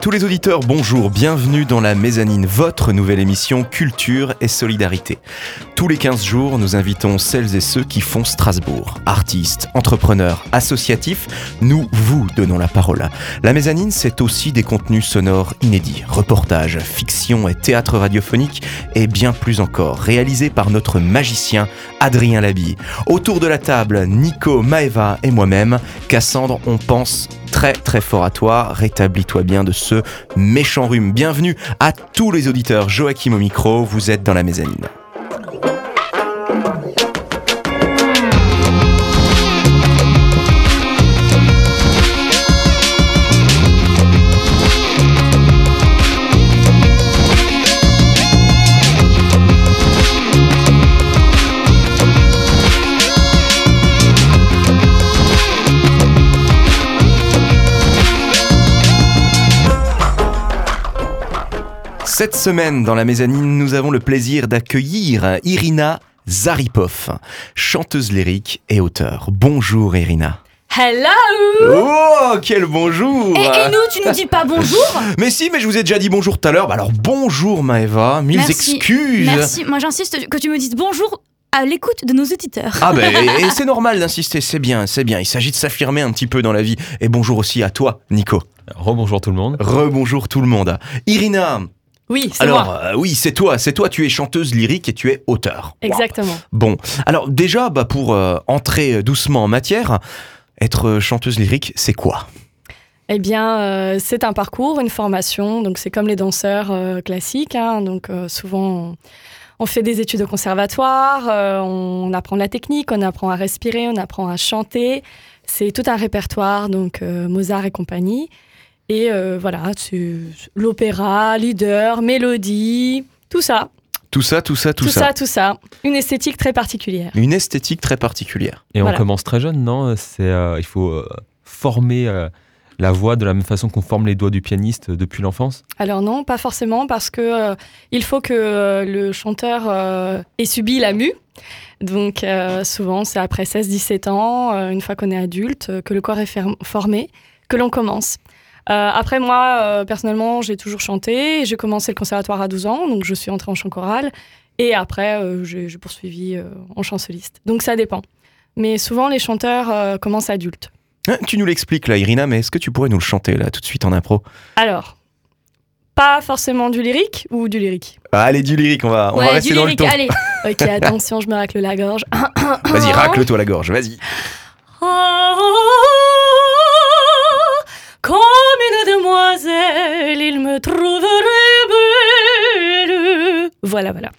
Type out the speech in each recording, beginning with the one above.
Tous les auditeurs, bonjour, bienvenue dans la mezzanine, votre nouvelle émission Culture et Solidarité. Tous les 15 jours, nous invitons celles et ceux qui font Strasbourg. Artistes, entrepreneurs, associatifs, nous vous donnons la parole. La mezzanine, c'est aussi des contenus sonores inédits, reportages, fiction et théâtre radiophonique et bien plus encore, réalisés par notre magicien Adrien Labi. Autour de la table, Nico, Maeva et moi-même, Cassandre, on pense très très fort à toi. Rétablis-toi bien de ce méchant rhume. Bienvenue à tous les auditeurs. Joachim au micro, vous êtes dans la mezzanine. Cette semaine, dans la mezzanine, nous avons le plaisir d'accueillir Irina Zaripov, chanteuse lyrique et auteure. Bonjour Irina. Hello Oh, quel bonjour Et, et nous, tu nous dis pas bonjour? Mais si, mais je vous ai déjà dit bonjour tout à l'heure. Bah alors bonjour Maëva, mille Merci. excuses. Merci, moi j'insiste que tu me dises bonjour à l'écoute de nos auditeurs. Ah ben, et, et c'est normal d'insister, c'est bien, c'est bien. Il s'agit de s'affirmer un petit peu dans la vie. Et bonjour aussi à toi, Nico. Rebonjour tout le monde. Rebonjour tout le monde. Irina, Oui, c'est alors moi. euh, oui, c'est toi, c'est toi, tu es chanteuse lyrique et tu es auteur. Exactement. Bon, alors déjà, bah, pour euh, entrer doucement en matière, être euh, chanteuse lyrique, c'est quoi? Eh bien, euh, c'est un parcours, une formation. Donc, c'est comme les danseurs classiques. hein. donc, souvent, on, on fait des études au conservatoire, euh, on apprend la technique, on apprend à respirer, on apprend à chanter. C'est tout un répertoire, donc euh, Mozart et compagnie. Et euh, voilà, c'est l'opéra, leader, mélodie, tout ça. Tout ça, tout ça, tout, Tout ça, tout ça. Une esthétique très particulière. Une esthétique très particulière. Et Voilà. on commence très jeune, non? C'est euh, il faut euh, former euh, la voix de la même façon qu'on forme les doigts du pianiste euh, depuis l'enfance? Alors non, pas forcément, parce que euh, il faut que euh, le chanteur euh, ait subi la mue. Donc euh, souvent, c'est après 16-17 ans, euh, une fois qu'on est adulte, que le corps est formé, que l'on commence. Euh, après moi, euh, personnellement, j'ai toujours chanté. J'ai commencé le conservatoire à 12 ans, donc je suis entrée en chant choral. Et après, euh, j'ai poursuivi euh, en chant soliste. Donc ça dépend. Mais souvent, les chanteurs euh, commencent adultes. Hein, Tu nous l'expliques là, Irina, mais est-ce que tu pourrais nous le chanter là, tout de suite en impro? Alors, pas forcément du lyrique ou du lyrique? Ah, Allez, du lyrique, on va, on va ouais, rester du dans le lyrique, ton. allez. Ok, attention, je me racle la gorge. Vas-y, racle-toi la gorge, vas-y. Comme une demoiselle, il me trouverait belle. Voilà, voilà.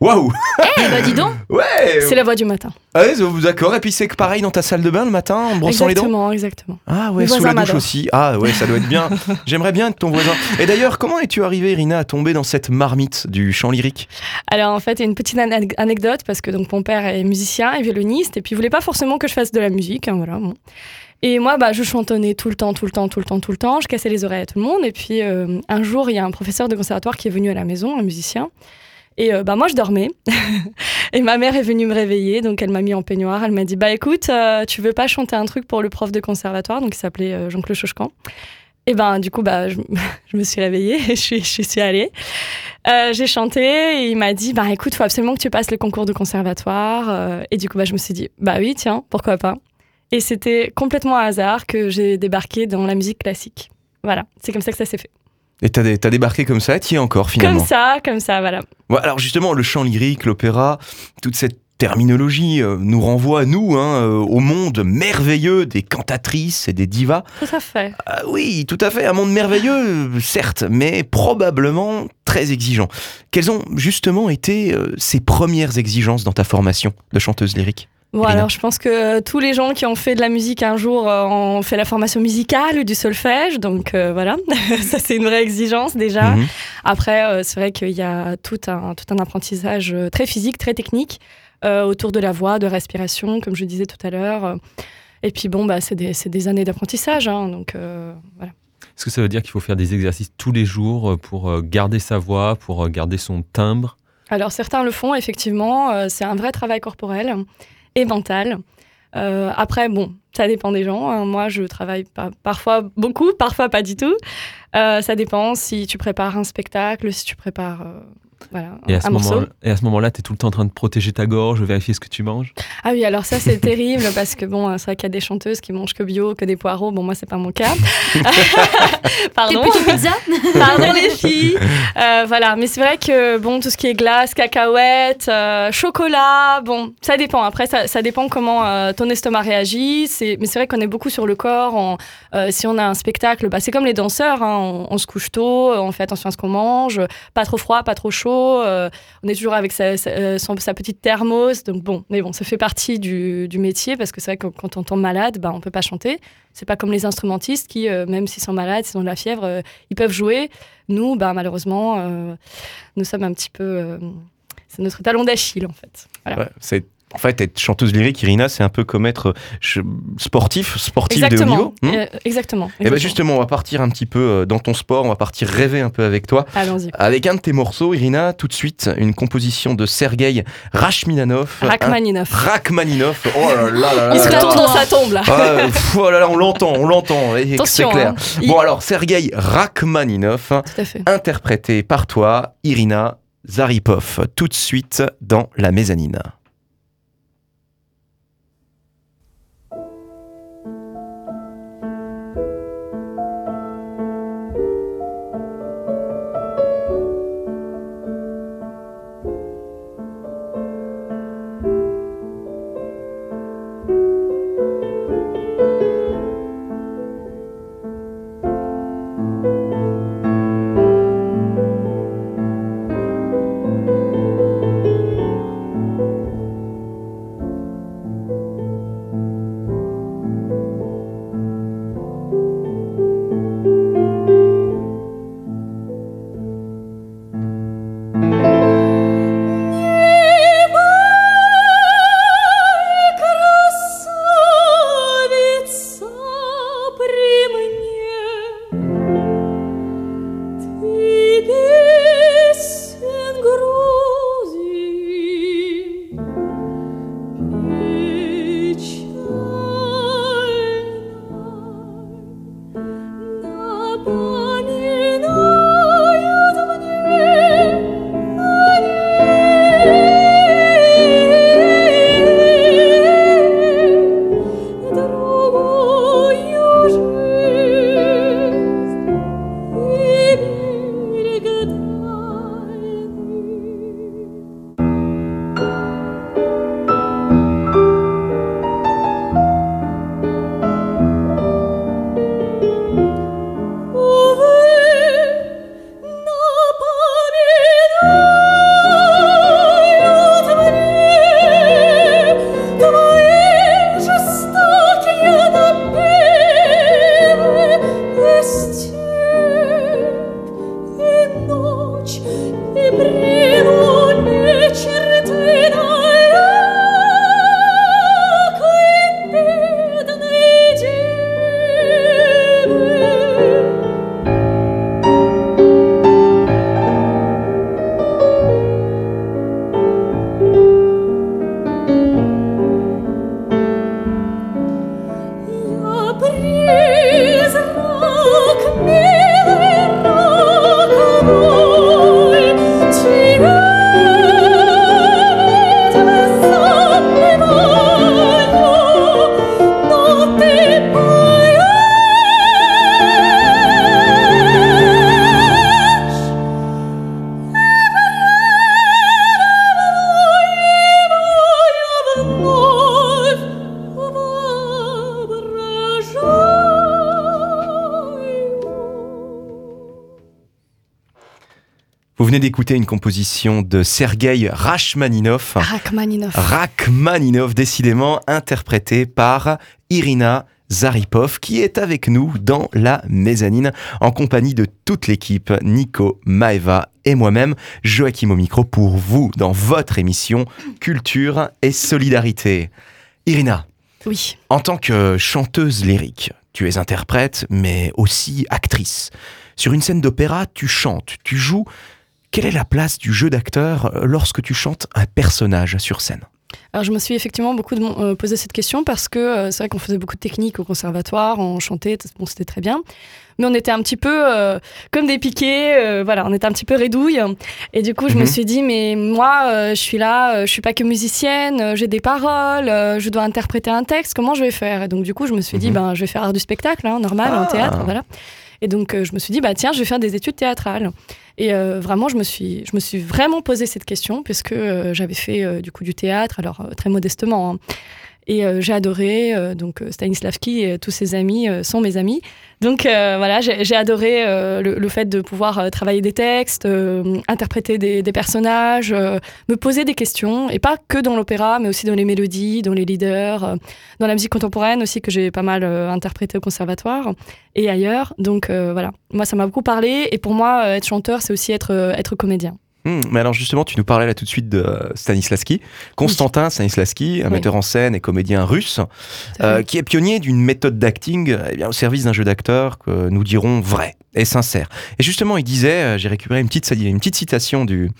Waouh Eh bah dis donc Ouais C'est la voix du matin. Ah ouais, d'accord, et puis c'est que pareil dans ta salle de bain le matin, en brossant les dents? Exactement, exactement. Ah ouais, sous la douche aussi. Ah ouais, ça doit être bien. J'aimerais bien être ton voisin. Et d'ailleurs, comment es-tu arrivée, Irina, à tomber dans cette marmite du chant lyrique? Alors en fait, il y a une petite ane- anecdote parce que donc mon père est musicien et violoniste et puis il voulait pas forcément que je fasse de la musique, hein, voilà. bon. Et moi, bah, je chantonnais tout le temps, tout le temps, tout le temps, tout le temps. Je cassais les oreilles à tout le monde. Et puis euh, un jour, il y a un professeur de conservatoire qui est venu à la maison, un musicien. Et euh, bah, moi, je dormais. et ma mère est venue me réveiller, donc elle m'a mis en peignoir. Elle m'a dit Bah écoute, euh, tu veux pas chanter un truc pour le prof de conservatoire? Donc il s'appelait Jean-Claude Chauchcan. Et ben du coup, bah, je, me suis réveillée et je suis, allée. J'ai chanté et il m'a dit Bah écoute, faut absolument que tu passes le concours de conservatoire. Et du coup, bah, je me suis dit Bah oui, tiens, pourquoi pas? Et c'était complètement un hasard que j'ai débarqué dans la musique classique. Voilà, c'est comme ça que ça s'est fait. Et t'as dé- t'as débarqué comme ça, t'y es encore finalement. Comme ça, comme ça, voilà. Ouais, alors justement, le chant lyrique, l'opéra, toute cette terminologie euh, nous renvoie, nous, hein, euh, au monde merveilleux des cantatrices et des divas. Tout à fait. Ah oui, tout à fait, un monde merveilleux, euh, certes, mais probablement très exigeant. Quelles ont justement été ces premières exigences dans ta formation de chanteuse lyrique? Bon, alors je pense que tous les gens qui ont fait de la musique un jour euh, ont fait la formation musicale ou du solfège, donc euh, voilà, ça c'est une vraie exigence déjà. Mhm. Après, euh, c'est vrai qu'il y a tout un, tout un apprentissage euh, très physique, très technique euh, autour de la voix, de respiration, comme je disais tout à l'heure. euh. Et puis bon, bah, c'est des, des années d'apprentissage, hein, donc euh, voilà. Est-ce que ça veut dire qu'il faut faire des exercices tous les jours euh, pour euh, garder sa voix, pour euh, garder son timbre? Alors certains le font, effectivement, euh, c'est un vrai travail corporel et mental. Euh, après, bon, ça dépend des gens. hein. Moi, je travaille pas- parfois beaucoup, parfois pas du tout. Euh, ça dépend si tu prépares un spectacle, si tu prépares euh, voilà, Et à ce morceau. moment, et à ce moment-là, tu es tout le temps en train de protéger ta gorge, vérifier ce que tu manges. Ah oui, alors ça c'est terrible parce que bon, c'est vrai qu'il y a des chanteuses qui mangent que bio, que des poireaux. Bon, moi c'est pas mon cas. Pardon. pizza Pardon les filles. Euh, voilà, mais c'est vrai que bon, tout ce qui est glace, cacahuètes, euh, chocolat, bon, ça dépend. Après, ça, ça dépend comment euh, ton estomac réagit. C'est, mais c'est vrai qu'on est beaucoup sur le corps. On- euh, si on a un spectacle, bah, c'est comme les danseurs. hein, on, on se couche tôt, on fait attention à ce qu'on mange, pas trop froid, pas trop chaud. Euh, on est toujours avec euh, sa petite thermos. Donc bon, mais bon, ça fait partie du, métier parce que c'est vrai que quand on tombe malade, bah, on peut pas chanter. C'est pas comme les instrumentistes qui, euh, même s'ils sont malades, s'ils ont de la fièvre, ils peuvent jouer. Nous, bah, malheureusement, nous sommes un petit peu. c'est notre talon d'Achille, en fait. C'est en fait être chanteuse lyrique, Irina, c'est un peu comme être je- sportif, sportif de haut niveau. Euh, exactement. et ben exactement. justement, on va partir un petit peu euh, dans ton sport, on va partir rêver un peu avec toi. Allons-y. Avec un de tes morceaux, Irina, tout de suite, une composition de Sergei Rachmaninov. Rachmaninov. Un- Rachmaninov. Oh là là là. Il se retourne dans sa tombe, là. Ah, euh, pff, oh là là, on l'entend, on l'entend, c'est clair. hein. Il- Bon alors, Sergei Rachmaninov, interprété par toi, Irina Zaripov, tout de suite dans la mezzanine. D'écouter une composition de Sergei Rachmaninov. Rachmaninov. Rachmaninov, décidément interprété par Irina Zaripov, qui est avec nous dans la mezzanine, en compagnie de toute l'équipe, Nico, Maeva et moi-même, Joachim au micro, pour vous, dans votre émission Culture et Solidarité. Irina, Oui. en tant que chanteuse lyrique, tu es interprète, mais aussi actrice. Sur une scène d'opéra, tu chantes, tu joues. Quelle est la place du jeu d'acteur euh, lorsque tu chantes un personnage sur scène? Alors je me suis effectivement beaucoup de- euh, posé cette question parce que euh, c'est vrai qu'on faisait beaucoup de techniques au conservatoire, on chantait, bon c'était très bien, mais on était un petit peu euh, comme des piquets, voilà, on était un petit peu rédouille. Et du coup je me Mhm. suis dit mais moi je suis là, je suis pas que musicienne, j'ai des paroles, je dois interpréter un texte, comment je vais faire? Et donc du coup je me suis dit Mhm. ben je vais faire art du spectacle, hein, normal, Ah. en théâtre, voilà. Et donc euh, je me suis dit bah tiens je vais faire des études théâtrales. Et euh, vraiment, je me, suis, je me suis vraiment posé cette question, puisque euh, j'avais fait du coup du théâtre, alors très modestement. hein. Et euh, j'ai adoré, euh, donc euh, Stanislavski et tous ses amis sont mes amis. Donc voilà, j'ai adoré le, fait de pouvoir travailler des textes, interpréter des, personnages, me poser des questions, et pas que dans l'opéra, mais aussi dans les mélodies, dans les leaders, dans la musique contemporaine aussi, que j'ai pas mal interprété au conservatoire et ailleurs. Donc voilà, moi ça m'a beaucoup parlé, et pour moi, être chanteur, c'est aussi être comédien. Hmm, mais alors justement, tu nous parlais là tout de suite de euh, Stanislavski. Constantin Stanislavski, un Oui. metteur en scène et comédien russe, euh, qui est pionnier d'une méthode d'acting eh bien, au service d'un jeu d'acteur que nous dirons vrai et sincère. Et justement, il disait, euh, j'ai récupéré une petite, une petite citation du,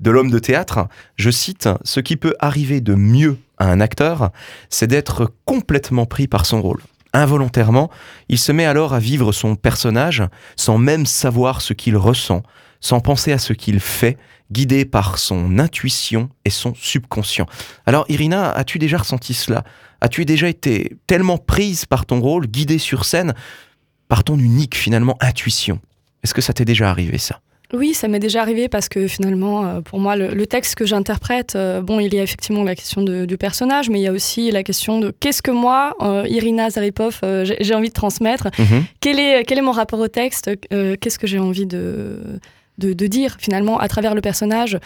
de l'homme de théâtre, je cite, Ce qui peut arriver de mieux à un acteur, c'est d'être complètement pris par son rôle. Involontairement, il se met alors à vivre son personnage sans même savoir ce qu'il ressent, sans penser à ce qu'il fait, guidé par son intuition et son subconscient. Alors Irina, as-tu déjà ressenti cela? As-tu déjà été tellement prise par ton rôle, guidée sur scène, par ton unique finalement intuition? Est-ce que ça t'est déjà arrivé ça? Oui, ça m'est déjà arrivé parce que finalement, euh, pour moi, le, le texte que j'interprète, euh, bon, il y a effectivement la question de- du personnage, mais il y a aussi la question de qu'est-ce que moi, euh, Irina Zaripov, euh, j'ai envie de transmettre. Mhm. quel est, quel est mon rapport au texte? Qu'est-ce que j'ai envie de, de, de dire finalement à travers le personnage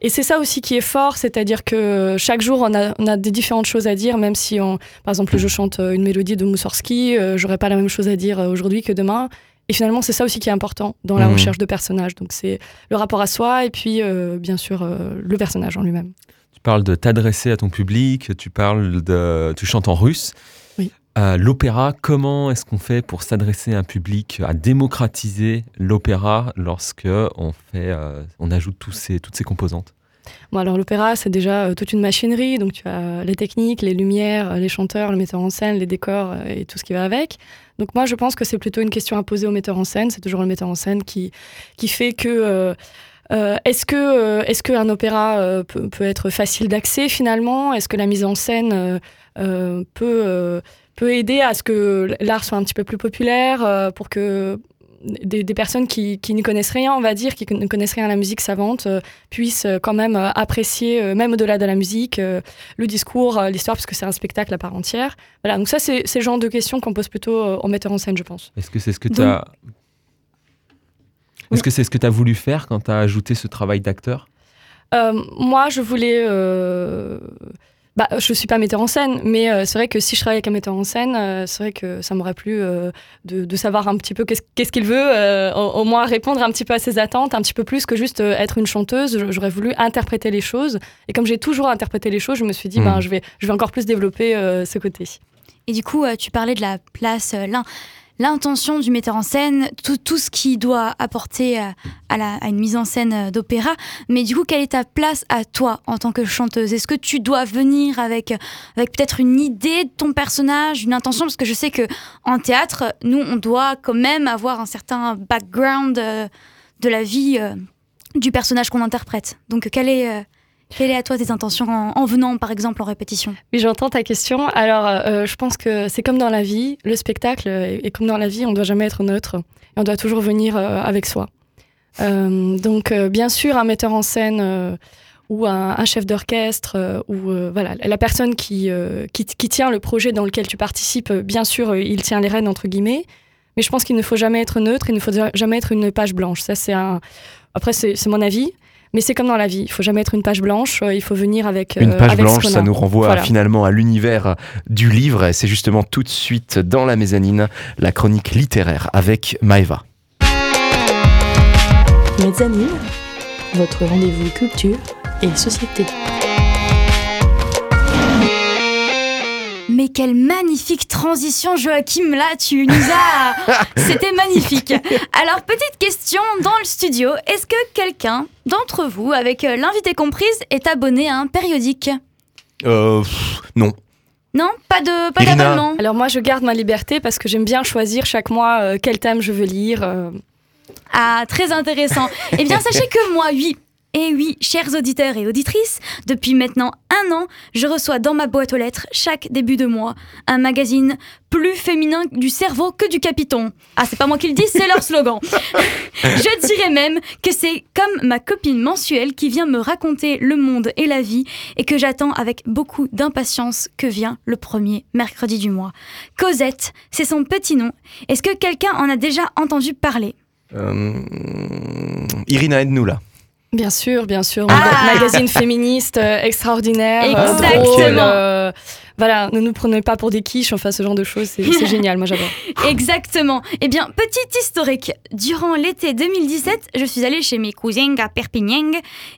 Et c'est ça aussi qui est fort, c'est-à-dire que chaque jour on a, on a des différentes choses à dire, même si, on, par exemple, je chante euh, une mélodie de Moussorski, euh, j'aurais pas la même chose à dire euh, aujourd'hui que demain. Et finalement, c'est ça aussi qui est important dans la Mhm. recherche de personnages. Donc c'est le rapport à soi et puis euh, bien sûr euh, le personnage en lui-même. Tu parles de t'adresser à ton public, tu parles de, tu chantes en russe. Euh, l'opéra, comment est-ce qu'on fait pour s'adresser à un public, à démocratiser l'opéra lorsque on fait, euh, on ajoute ces, toutes ces composantes? Bon, alors l'opéra, c'est déjà euh, toute une machinerie. Donc tu as les techniques, les lumières, euh, les chanteurs, le metteur en scène, les décors euh, et tout ce qui va avec. Donc moi, je pense que c'est plutôt une question à poser au metteur en scène. C'est toujours le metteur en scène qui, qui fait que... euh, euh, est-ce euh, est-ce qu'un opéra euh, peut, être facile d'accès finalement? Est-ce que la mise en scène euh, euh, peut euh, peut aider à ce que l'art soit un petit peu plus populaire euh, pour que des, des personnes qui, qui ne connaissent rien, on va dire, qui ne connaissent rien à la musique savante, euh, puissent euh, quand même euh, apprécier, euh, même au-delà de la musique, euh, le discours, euh, l'histoire, parce que c'est un spectacle à part entière. Voilà, donc ça, c'est c'est le genre de questions qu'on pose plutôt euh, au metteur en scène, je pense. Est-ce que c'est ce que tu as... Est-ce que c'est ce que tu as voulu faire quand tu as ajouté ce travail d'acteur? Euh, moi, je voulais. Bah, je suis pas metteur en scène, mais euh, c'est vrai que si je travaillais avec un metteur en scène, euh, c'est vrai que ça m'aurait plu euh, de, de savoir un petit peu qu'est-ce qu'il veut, euh, au, au moins répondre un petit peu à ses attentes, un petit peu plus que juste euh, être une chanteuse. J'aurais voulu interpréter les choses, et comme j'ai toujours interprété les choses, je me suis dit, ben, je vais, je vais encore plus développer euh, ce côté. Et du coup, euh, tu parlais de la place, euh, l'in- l'intention du metteur en scène, tout, tout ce qui doit apporter euh, à, la- à une mise en scène euh, d'opéra. Mais du coup, quelle est ta place à toi en tant que chanteuse? Est-ce que tu dois venir avec, avec peut-être une idée de ton personnage, une intention? Parce que je sais que en théâtre, nous, on doit quand même avoir un certain background euh, de la vie du personnage qu'on interprète. Donc, quelle est, euh, quelle est à toi tes intentions en, en venant, par exemple, en répétition? Oui, j'entends ta question. Alors, euh, je pense que c'est comme dans la vie, le spectacle, euh, et comme dans la vie, on ne doit jamais être neutre. Et on doit toujours venir euh, avec soi. Euh, donc, euh, bien sûr, un metteur en scène euh, ou un, chef d'orchestre, euh, ou euh, voilà, la personne qui, euh, qui, tient le projet dans lequel tu participes, euh, bien sûr, euh, il tient les rênes, entre guillemets. Mais je pense qu'il ne faut jamais être neutre, il ne faut jamais être une page blanche. Ça, c'est. Après, c'est mon avis. Mais c'est comme dans la vie, il faut jamais être une page blanche, euh, il faut venir avec Une euh, page avec blanche, ça nous renvoie Voilà. finalement à l'univers du livre. Et C'est justement tout de suite dans la mezzanine, la chronique littéraire avec Maeva. Mezzanine, votre rendez-vous culture et société. Mais quelle magnifique transition, Joachim, là, tu nous as... C'était magnifique. Alors, petite question dans le studio. Est-ce que quelqu'un d'entre vous, avec euh, l'invité comprise, est abonné à un périodique? Euh, pff, non. Non, pas de pas Irina. d'abonnement? Alors moi, je garde ma liberté parce que j'aime bien choisir chaque mois euh, quel thème je veux lire. euh. Ah, très intéressant. eh bien, sachez que moi, oui. Et oui, chers auditeurs et auditrices, depuis maintenant un an, je reçois dans ma boîte aux lettres chaque début de mois un magazine plus féminin du cerveau que du capiton. Ah, c'est pas moi qui le dis, c'est leur slogan. je dirais même que c'est comme ma copine mensuelle qui vient me raconter le monde et la vie et que j'attends avec beaucoup d'impatience que vient le premier mercredi du mois. Cosette, c'est son petit nom. Est-ce que quelqu'un en a déjà entendu parler? Euh, Irina, aide-nous là. Bien sûr, bien sûr. Ah. Magazine féministe euh, extraordinaire. euh, Exactement. euh, voilà, ne nous prenez pas pour des quiches, enfin ce genre de choses, c'est c'est génial, moi j'adore. Exactement. Eh bien, petit historique. Durant l'été 2017, je suis allée chez mes cousines à Perpignan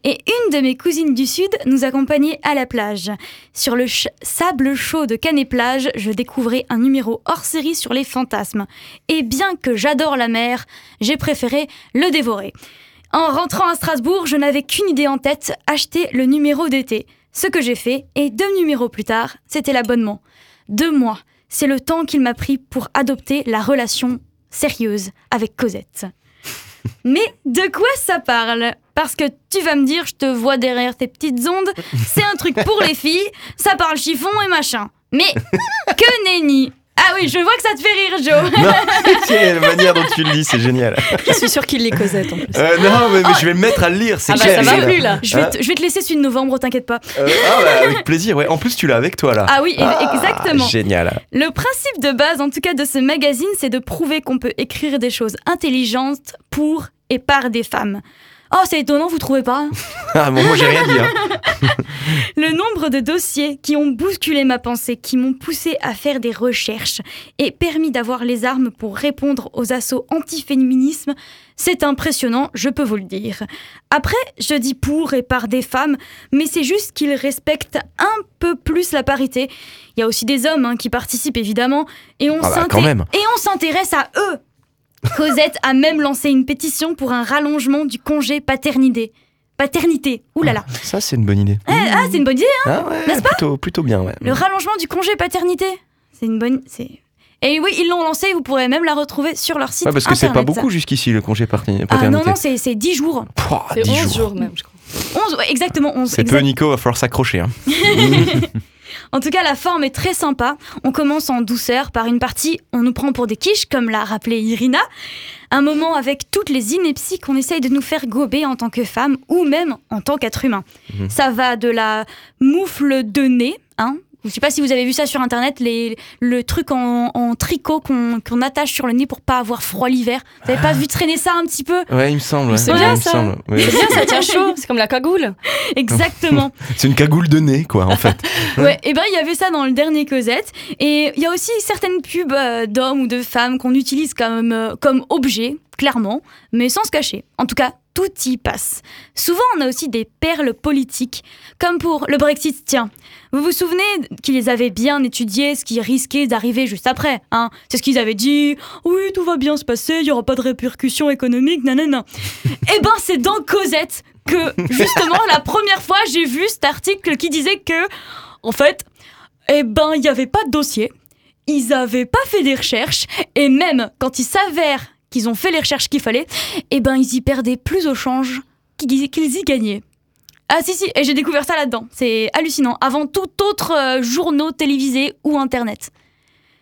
et une de mes cousines du Sud nous accompagnait à la plage. Sur le ch- sable chaud de Canet-Plage, je découvrais un numéro hors série sur les fantasmes. Et bien que j'adore la mer, j'ai préféré le dévorer. En rentrant à Strasbourg, je n'avais qu'une idée en tête, acheter le numéro d'été. Ce que j'ai fait, et deux numéros plus tard, c'était l'abonnement. Deux mois, c'est le temps qu'il m'a pris pour adopter la relation sérieuse avec Cosette. Mais de quoi ça parle? Parce que tu vas me dire, je te vois derrière tes petites ondes, c'est un truc pour les filles, ça parle chiffon et machin. Mais que nenni Ah oui, je vois que ça te fait rire, Joe Non, c'est la manière dont tu le dis, c'est génial. Je suis sûre qu'il les Cosette en plus. Euh, non, mais, mais je vais me mettre à le lire, c'est Ah bah ça va plus là. je vais, Hein te, je vais te laisser celui de novembre, t'inquiète pas. Euh, ah bah, avec plaisir, ouais. En plus, tu l'as avec toi là. Ah oui, Ah, exactement. Génial. Le principe de base, en tout cas, de ce magazine, c'est de prouver qu'on peut écrire des choses intelligentes pour et par des femmes. Oh, c'est étonnant, vous trouvez pas Ah, bon, moi, j'ai rien dit. hein. Le nombre de dossiers qui ont bousculé ma pensée, qui m'ont poussé à faire des recherches et permis d'avoir les armes pour répondre aux assauts anti-féminisme, c'est impressionnant, je peux vous le dire. Après, je dis pour et par des femmes, mais c'est juste qu'ils respectent un peu plus la parité. Il y a aussi des hommes hein, qui participent évidemment, et on Ah bah, s'intéresse à eux. Cosette a même lancé une pétition pour un rallongement du congé paternité. Paternité, oulala. Ça, c'est une bonne idée. Eh, ah, c'est une bonne idée, hein Ah ouais, N'est-ce plutôt, plutôt bien, ouais. Le rallongement du congé paternité. C'est une bonne. C'est. Et oui, ils l'ont lancé, vous pourrez même la retrouver sur leur site. Ouais, parce que c'est pas beaucoup jusqu'ici le congé Ah paternité. non, non, c'est c'est 10 jours. C'est 10 11 jours. même, je crois. 11, ouais, exactement 11. C'est peu, Nico, va falloir s'accrocher. hein. En tout cas, la forme est très sympa. On commence en douceur par une partie, on nous prend pour des quiches, comme l'a rappelé Irina. Un moment avec toutes les inepties qu'on essaye de nous faire gober en tant que femme ou même en tant qu'être humain. Mhm. Ça va de la moufle de nez, hein. Je sais pas si vous avez vu ça sur internet, les, le truc en, en tricot qu'on attache sur le nez pour pas avoir froid l'hiver. Vous avez pas vu traîner ça un petit peu? Ouais, il me semble. ouais. C'est Ouais, bien, ça. semble. Oui. C'est bien, ça tient chaud, c'est comme la cagoule. Exactement. C'est une cagoule de nez, quoi, en fait. Ouais, et ben il y avait ça dans le dernier Cosette. Et il y a aussi certaines pubs euh, d'hommes ou de femmes qu'on utilise comme, euh, comme objet, clairement, mais sans se cacher. En tout cas, tout y passe. Souvent, on a aussi des perles politiques, comme pour le Brexit. Tiens, vous vous souvenez qu'ils avaient bien étudié ce qui risquait d'arriver juste après hein? C'est ce qu'ils avaient dit. Oui, tout va bien se passer, il y aura pas de répercussions économiques, nanana. Eh ben, c'est dans Cosette que, justement, la première fois, j'ai vu cet article qui disait que, en fait, eh ben, il n'y avait pas de dossier. Ils avaient pas fait des recherches. Et même quand il s'avère qu'ils ont fait les recherches qu'il fallait, eh ben, ils y perdaient plus au change qu'ils qu'ils y gagnaient. Ah si si, et j'ai découvert ça là-dedans. C'est hallucinant. Avant tout autre euh, journaux télévisés ou internet.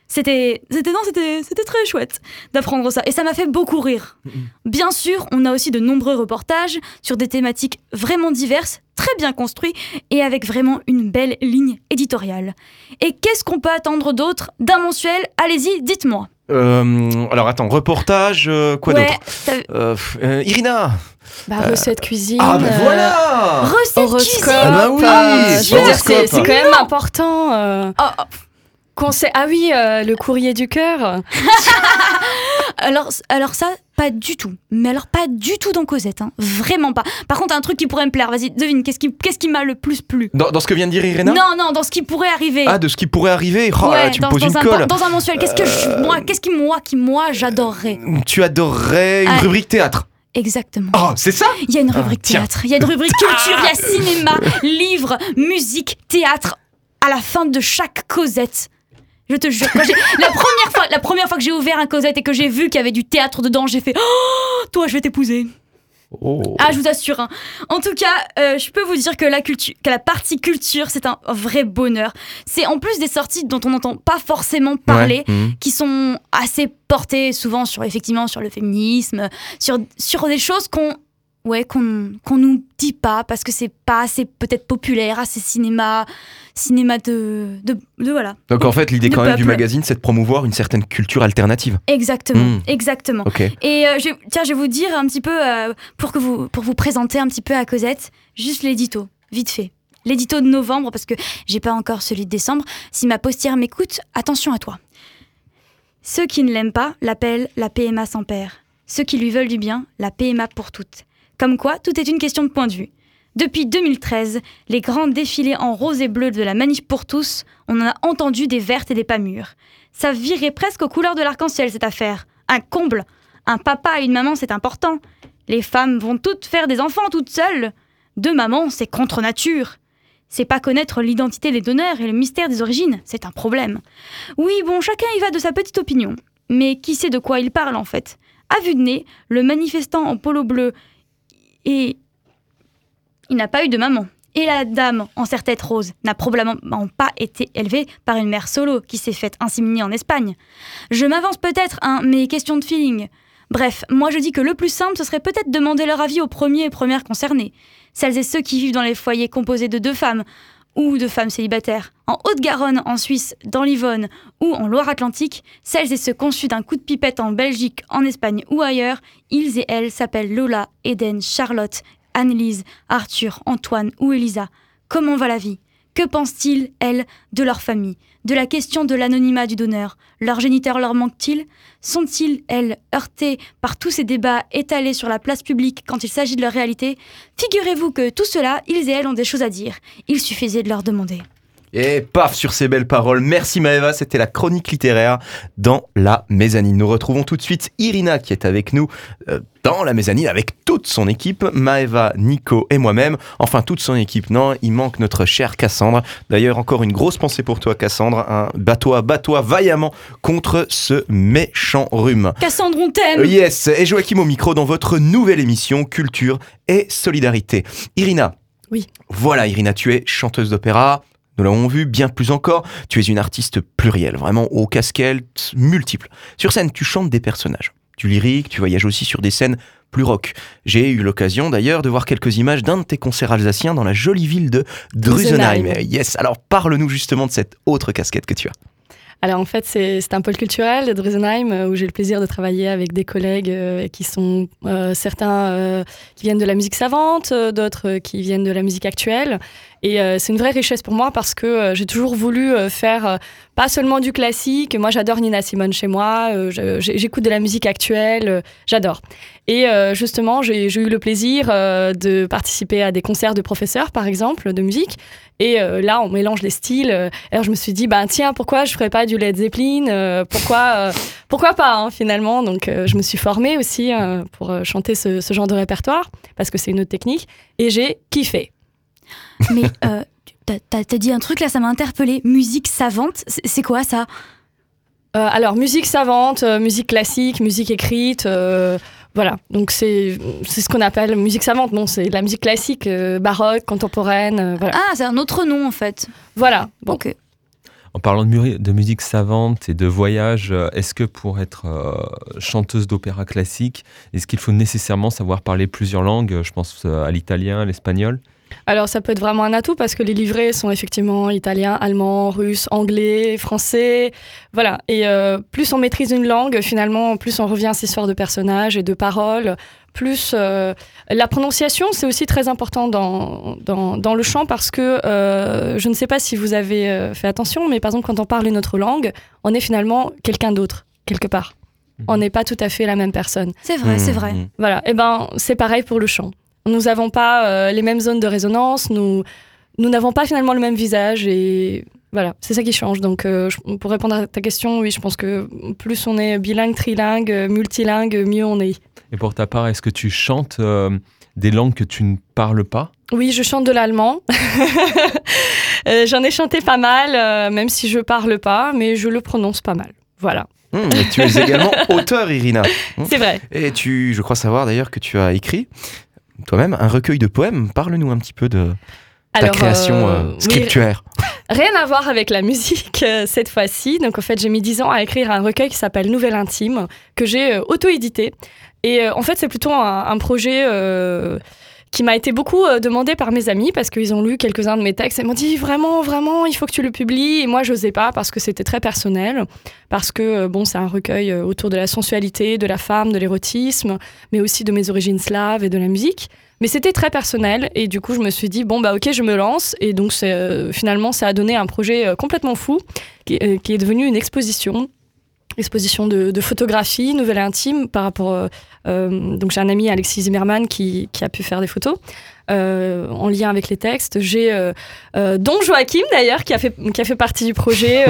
C'était, c'était non, c'était, c'était très chouette d'apprendre ça. Et ça m'a fait beaucoup rire. Bien sûr, on a aussi de nombreux reportages sur des thématiques vraiment diverses, très bien construits et avec vraiment une belle ligne éditoriale. Et qu'est-ce qu'on peut attendre d'autre d'un mensuel? Allez-y, dites-moi. Euh, alors, attends, reportage, euh, quoi Ouais, d'autre Euh, Irina Bah, recette cuisine. Ah, bah euh, voilà Recette Horoscope. cuisine Ah bah oui, euh, je veux dire, c'est quand même important. euh, Ah, ah, conseil- Ah oui, euh, le courrier du cœur. alors, alors ça, pas du tout. Mais alors pas du tout dans Cosette, hein. vraiment pas. Par contre, un truc qui pourrait me plaire, vas-y, devine, qu'est-ce qui, qu'est-ce qui m'a le plus plu? Dans, dans ce que vient de dire Irina Non, non, dans ce qui pourrait arriver. Ah, de ce qui pourrait arriver? Oh là là, Ouais, tu dans, me poses dans une un, colle. dans un mensuel, qu'est-ce que je, moi, qu'est-ce qui moi, qui moi, j'adorerais? Tu adorerais une Ah. rubrique théâtre. Exactement. Oh, c'est ça? Il y a une Ah, rubrique théâtre, il y a une rubrique culture, il y a cinéma, livres, musique, théâtre. à la fin de chaque Cosette. Je te jure, quand la première fois, la première fois que j'ai ouvert un Cosette et que j'ai vu qu'il y avait du théâtre dedans, j'ai fait oh, toi, je vais t'épouser. Oh. Ah, je vous assure. hein. En tout cas, euh, je peux vous dire que la, culture, que la partie culture, c'est un vrai bonheur. C'est en plus des sorties dont on n'entend pas forcément parler, Ouais. Mhm. qui sont assez portées souvent sur effectivement sur le féminisme, sur, sur des choses qu'on ouais qu'on qu'on nous dit pas parce que c'est pas assez peut-être populaire, assez cinéma cinéma de de, de- voilà. Donc en fait, l'idée quand même du magazine, c'est de promouvoir une certaine culture alternative. Exactement, Mm. exactement. Et euh, je, tiens, je vais vous dire un petit peu, euh, pour, que vous, pour vous présenter un petit peu à Cosette, juste l'édito, vite fait. L'édito de novembre, parce que j'ai pas encore celui de décembre. Si ma postière m'écoute, attention à toi. Ceux qui ne l'aiment pas l'appellent la PMA sans père. Ceux qui lui veulent du bien, la PMA pour toutes. Comme quoi, tout est une question de point de vue. Depuis 2013, les grands défilés en rose et bleu de la manif pour tous, on en a entendu des vertes et des pas mûres. Ça virait presque aux couleurs de l'arc-en-ciel cette affaire. Un comble un papa et une maman, c'est important. Les femmes vont toutes faire des enfants toutes seules. Deux mamans, c'est contre nature. C'est pas connaître l'identité des donneurs et le mystère des origines, c'est un problème. Oui, bon, chacun y va de sa petite opinion. Mais qui sait de quoi il parle en fait? À vue de nez, le manifestant en polo bleu et. Il n'a pas eu de maman. Et la dame en serre-tête rose n'a probablement pas été élevée par une mère solo qui s'est faite inséminer en Espagne. Je m'avance peut-être, hein, mais question de feeling. Bref, moi je dis que le plus simple, ce serait peut-être demander leur avis aux premiers et premières concernés. Celles et ceux qui vivent dans les foyers composés de deux femmes, ou de femmes célibataires, en Haute-Garonne, en Suisse, dans l'Yvonne ou en Loire-Atlantique, celles et ceux conçus d'un coup de pipette en Belgique, en Espagne ou ailleurs, ils et elles s'appellent Lola, Eden, Charlotte, Annelise, Arthur, Antoine ou Elisa. Comment va la vie? Que pensent-ils, elles, de leur famille? De la question de l'anonymat du donneur? Leur géniteur leur manque-t-il? Sont-ils, elles, heurtées par tous ces débats étalés sur la place publique quand il s'agit de leur réalité? Figurez-vous que tout cela, ils et elles ont des choses à dire. Il suffisait de leur demander. Et paf sur ces belles paroles. Merci Maëva, c'était la chronique littéraire dans la mezzanine. Nous retrouvons tout de suite Irina qui est avec nous euh, dans la mezzanine avec toute son équipe, Maëva, Nico et moi-même. Enfin toute son équipe, non, il manque notre chère Cassandre. D'ailleurs encore une grosse pensée pour toi Cassandre, hein. bats-toi, bats-toi vaillamment contre ce méchant rhume. Cassandre, on t'aime Euh, Yes, et Joachim au micro dans votre nouvelle émission Culture et Solidarité. Irina. Oui. Voilà, Irina, tu es chanteuse d'opéra. Nous l'avons vu, bien plus encore, tu es une artiste plurielle, vraiment aux casquettes multiples. Sur scène, tu chantes des personnages. Tu lyriques, tu voyages aussi sur des scènes plus rock. J'ai eu l'occasion d'ailleurs de voir quelques images d'un de tes concerts alsaciens dans la jolie ville de Drusenheim. Yes, alors parle-nous justement de cette autre casquette que tu as. Alors en fait, c'est un pôle culturel de Drusenheim euh, où j'ai le plaisir de travailler avec des collègues euh, qui sont euh, certains euh, qui viennent de la musique savante, d'autres qui viennent de la musique actuelle. Et euh, c'est une vraie richesse pour moi parce que euh, j'ai toujours voulu euh, faire pas seulement du classique. Moi, j'adore Nina Simone chez moi. J'écoute de la musique actuelle. j'adore. Et justement, j'ai eu le plaisir de participer à des concerts de professeurs, par exemple, de musique. Et là, on mélange les styles. alors, je me suis dit, ben tiens, pourquoi je ferais pas du Led Zeppelin Pourquoi, pourquoi pas hein, finalement Donc, je me suis formée aussi pour chanter ce genre de répertoire parce que c'est une autre technique. Et j'ai kiffé. Mais euh, t'as- dit un truc là, ça m'a interpellé. Musique savante, c'est quoi ça? Euh, alors, musique savante, euh, musique classique, musique écrite. euh, voilà, donc c'est c'est ce qu'on appelle musique savante. Non, c'est de la musique classique, euh, baroque, contemporaine. euh, voilà. Ah, c'est un autre nom en fait. voilà. Bon. Ok. En parlant de, musique savante et de voyage, est-ce que pour être euh, chanteuse d'opéra classique, est-ce qu'il faut nécessairement savoir parler plusieurs langues? Je pense à l'italien, à l'espagnol? Alors ça peut être vraiment un atout parce que les livrets sont effectivement italien, allemand, russe, anglais, français, voilà. Et euh, plus on maîtrise une langue, finalement, plus on revient à ces histoires de personnages et de paroles. Plus euh, la prononciation, c'est aussi très important dans, dans, dans le chant parce que euh, je ne sais pas si vous avez fait attention, mais par exemple quand on parle une autre langue, on est finalement quelqu'un d'autre quelque part. On n'est pas tout à fait la même personne. C'est vrai, c'est vrai. Mmh. Voilà, et ben c'est pareil pour le chant. Nous n'avons pas euh, les mêmes zones de résonance, nous nous n'avons pas finalement le même visage et voilà, c'est ça qui change. Donc euh, je- pour répondre à ta question, oui, je pense que plus on est bilingue, trilingue, multilingue, mieux on est. Et pour ta part, est-ce que tu chantes euh, des langues que tu ne parles pas? Oui, je chante de l'allemand. Euh, J'en ai chanté pas mal, euh, même si je parle pas, mais je le prononce pas mal. Voilà, et tu es également auteur, Irina. Hum. c'est vrai. Et tu, je crois savoir d'ailleurs que tu as écrit toi-même un recueil de poèmes. Parle-nous un petit peu de ta Alors, création euh, euh, oui, scriptuaire. Rien à voir avec la musique euh, cette fois-ci. Donc en fait, j'ai mis 10 ans à écrire un recueil qui s'appelle Nouvelle Intime, que j'ai euh, auto-édité. Et en fait, c'est plutôt un, un projet euh, qui m'a été beaucoup euh, demandé par mes amis parce qu'ils ont lu quelques-uns de mes textes. Et m'ont dit vraiment, vraiment, il faut que tu le publies. Et moi, je n'osais pas parce que c'était très personnel, parce que euh, bon, c'est un recueil euh, autour de la sensualité, de la femme, de l'érotisme, mais aussi de mes origines slaves et de la musique. Mais c'était très personnel. Et du coup je me suis dit bon bah ok je me lance. Et donc finalement ça a donné un projet complètement fou qui est devenu une exposition exposition de, de photographie nouvelle intime par rapport euh, euh, donc j'ai un ami Alexis Zimmerman qui, a pu faire des photos euh, en lien avec les textes j'ai dont Joachim d'ailleurs qui a fait qui a fait partie du projet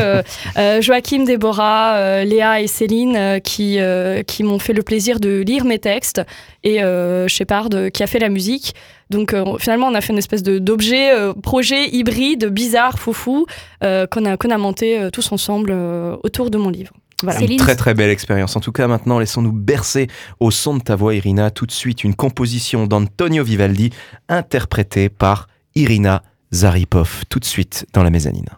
Joachim Déborah Léa et Céline qui qui m'ont fait le plaisir de lire mes textes et Shepard qui a fait la musique donc finalement, on a fait une espèce d'objet, projet hybride, bizarre, foufou, qu'on a, qu'on a monté tous ensemble autour de mon livre. Voilà. Céline, Très très belle expérience. En tout cas, maintenant, laissons-nous bercer au son de ta voix, Irina. Tout de suite, une composition d'Antonio Vivaldi, interprétée par Irina Zaripov. Tout de suite dans la mezzanine.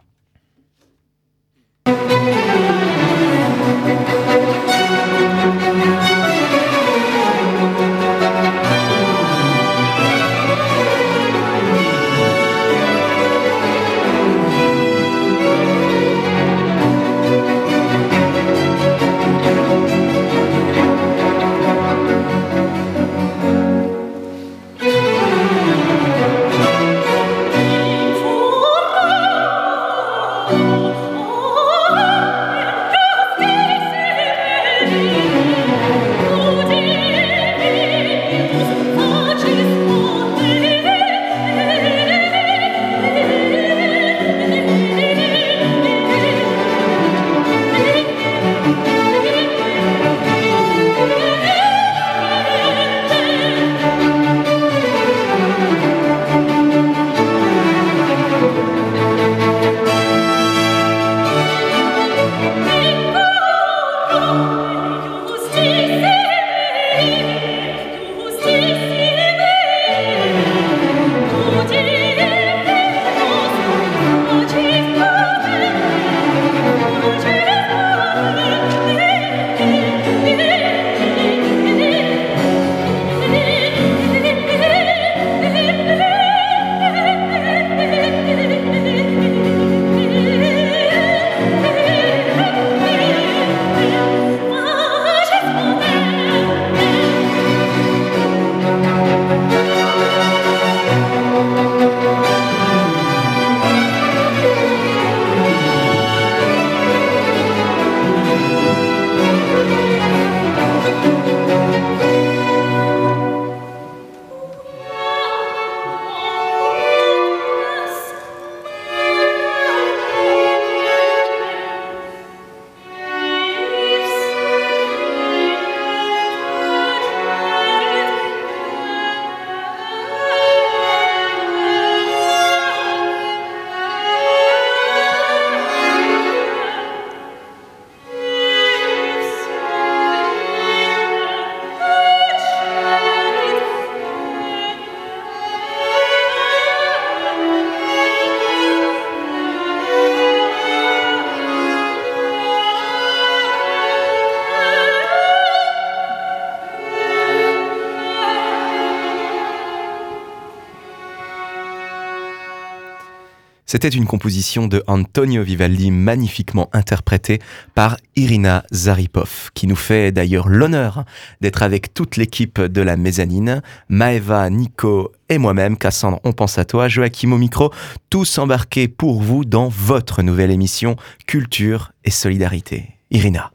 C'était une composition de Antonio Vivaldi magnifiquement interprétée par Irina Zaripov, qui nous fait d'ailleurs l'honneur d'être avec toute l'équipe de la mezzanine, Maeva, Nico et moi-même, Cassandre, on pense à toi, Joachim au micro, tous embarqués pour vous dans votre nouvelle émission Culture et Solidarité. Irina.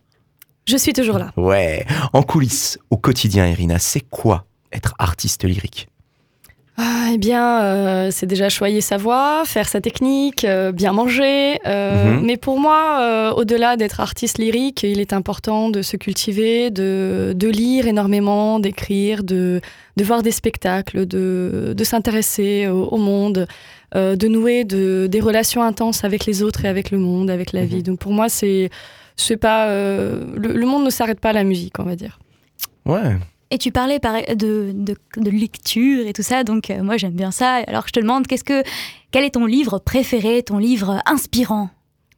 Je suis toujours là. Ouais, en coulisses, au quotidien, Irina, c'est quoi être artiste lyrique? Ah, eh bien, euh, c'est déjà choyer sa voix, faire sa technique, euh, bien manger. euh, Mhm. Mais pour moi, au-delà d'être artiste lyrique, il est important de se cultiver, de, de lire énormément, d'écrire, de, de voir des spectacles, de, de s'intéresser au, au monde, de nouer de, des relations intenses avec les autres et avec le monde, avec la Mhm. vie. Donc pour moi, c'est pas le, le monde ne s'arrête pas à la musique, on va dire. Ouais. Et tu parlais par- de, de, de lecture et tout ça, donc euh, moi j'aime bien ça. Alors je te demande, qu'est-ce que, quel est ton livre préféré, ton livre inspirant,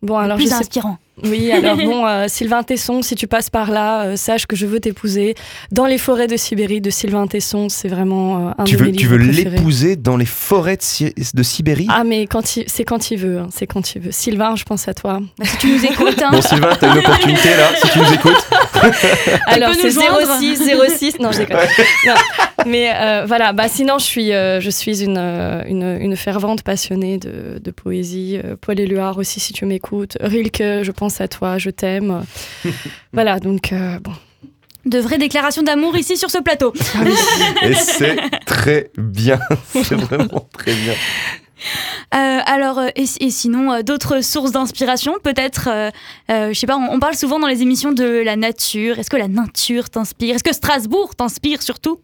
Bon, alors je plus sais inspirant Oui, alors bon, euh, Sylvain Tesson, si tu passes par là, euh, sache que je veux t'épouser. Dans les forêts de Sibérie de Sylvain Tesson, c'est vraiment euh, un Tu de veux, mes tu veux l'épouser dans les forêts de, Si- de Sibérie? Ah, mais c'est quand il veut, hein, c'est quand il veut. Sylvain, je pense à toi. Bah, Si tu nous écoutes, hein. Bon Sylvain, t'as une opportunité là, si tu nous écoutes. Alors c'est nous joindre 06 06 non je déconne. Non, mais euh, voilà bah sinon je suis euh, je suis une, euh, une une fervente passionnée de, de poésie Paul Éluard aussi si tu m'écoutes Rilke je pense à toi je t'aime voilà donc euh, bon de vraies déclarations d'amour ici sur ce plateau. Et c'est très bien, c'est vraiment très bien. Euh, alors, et, et sinon, euh, d'autres sources d'inspiration, peut-être, euh, euh, je sais pas, on, on parle souvent dans les émissions de la nature. Est-ce que la nature t'inspire? Est-ce que Strasbourg t'inspire surtout?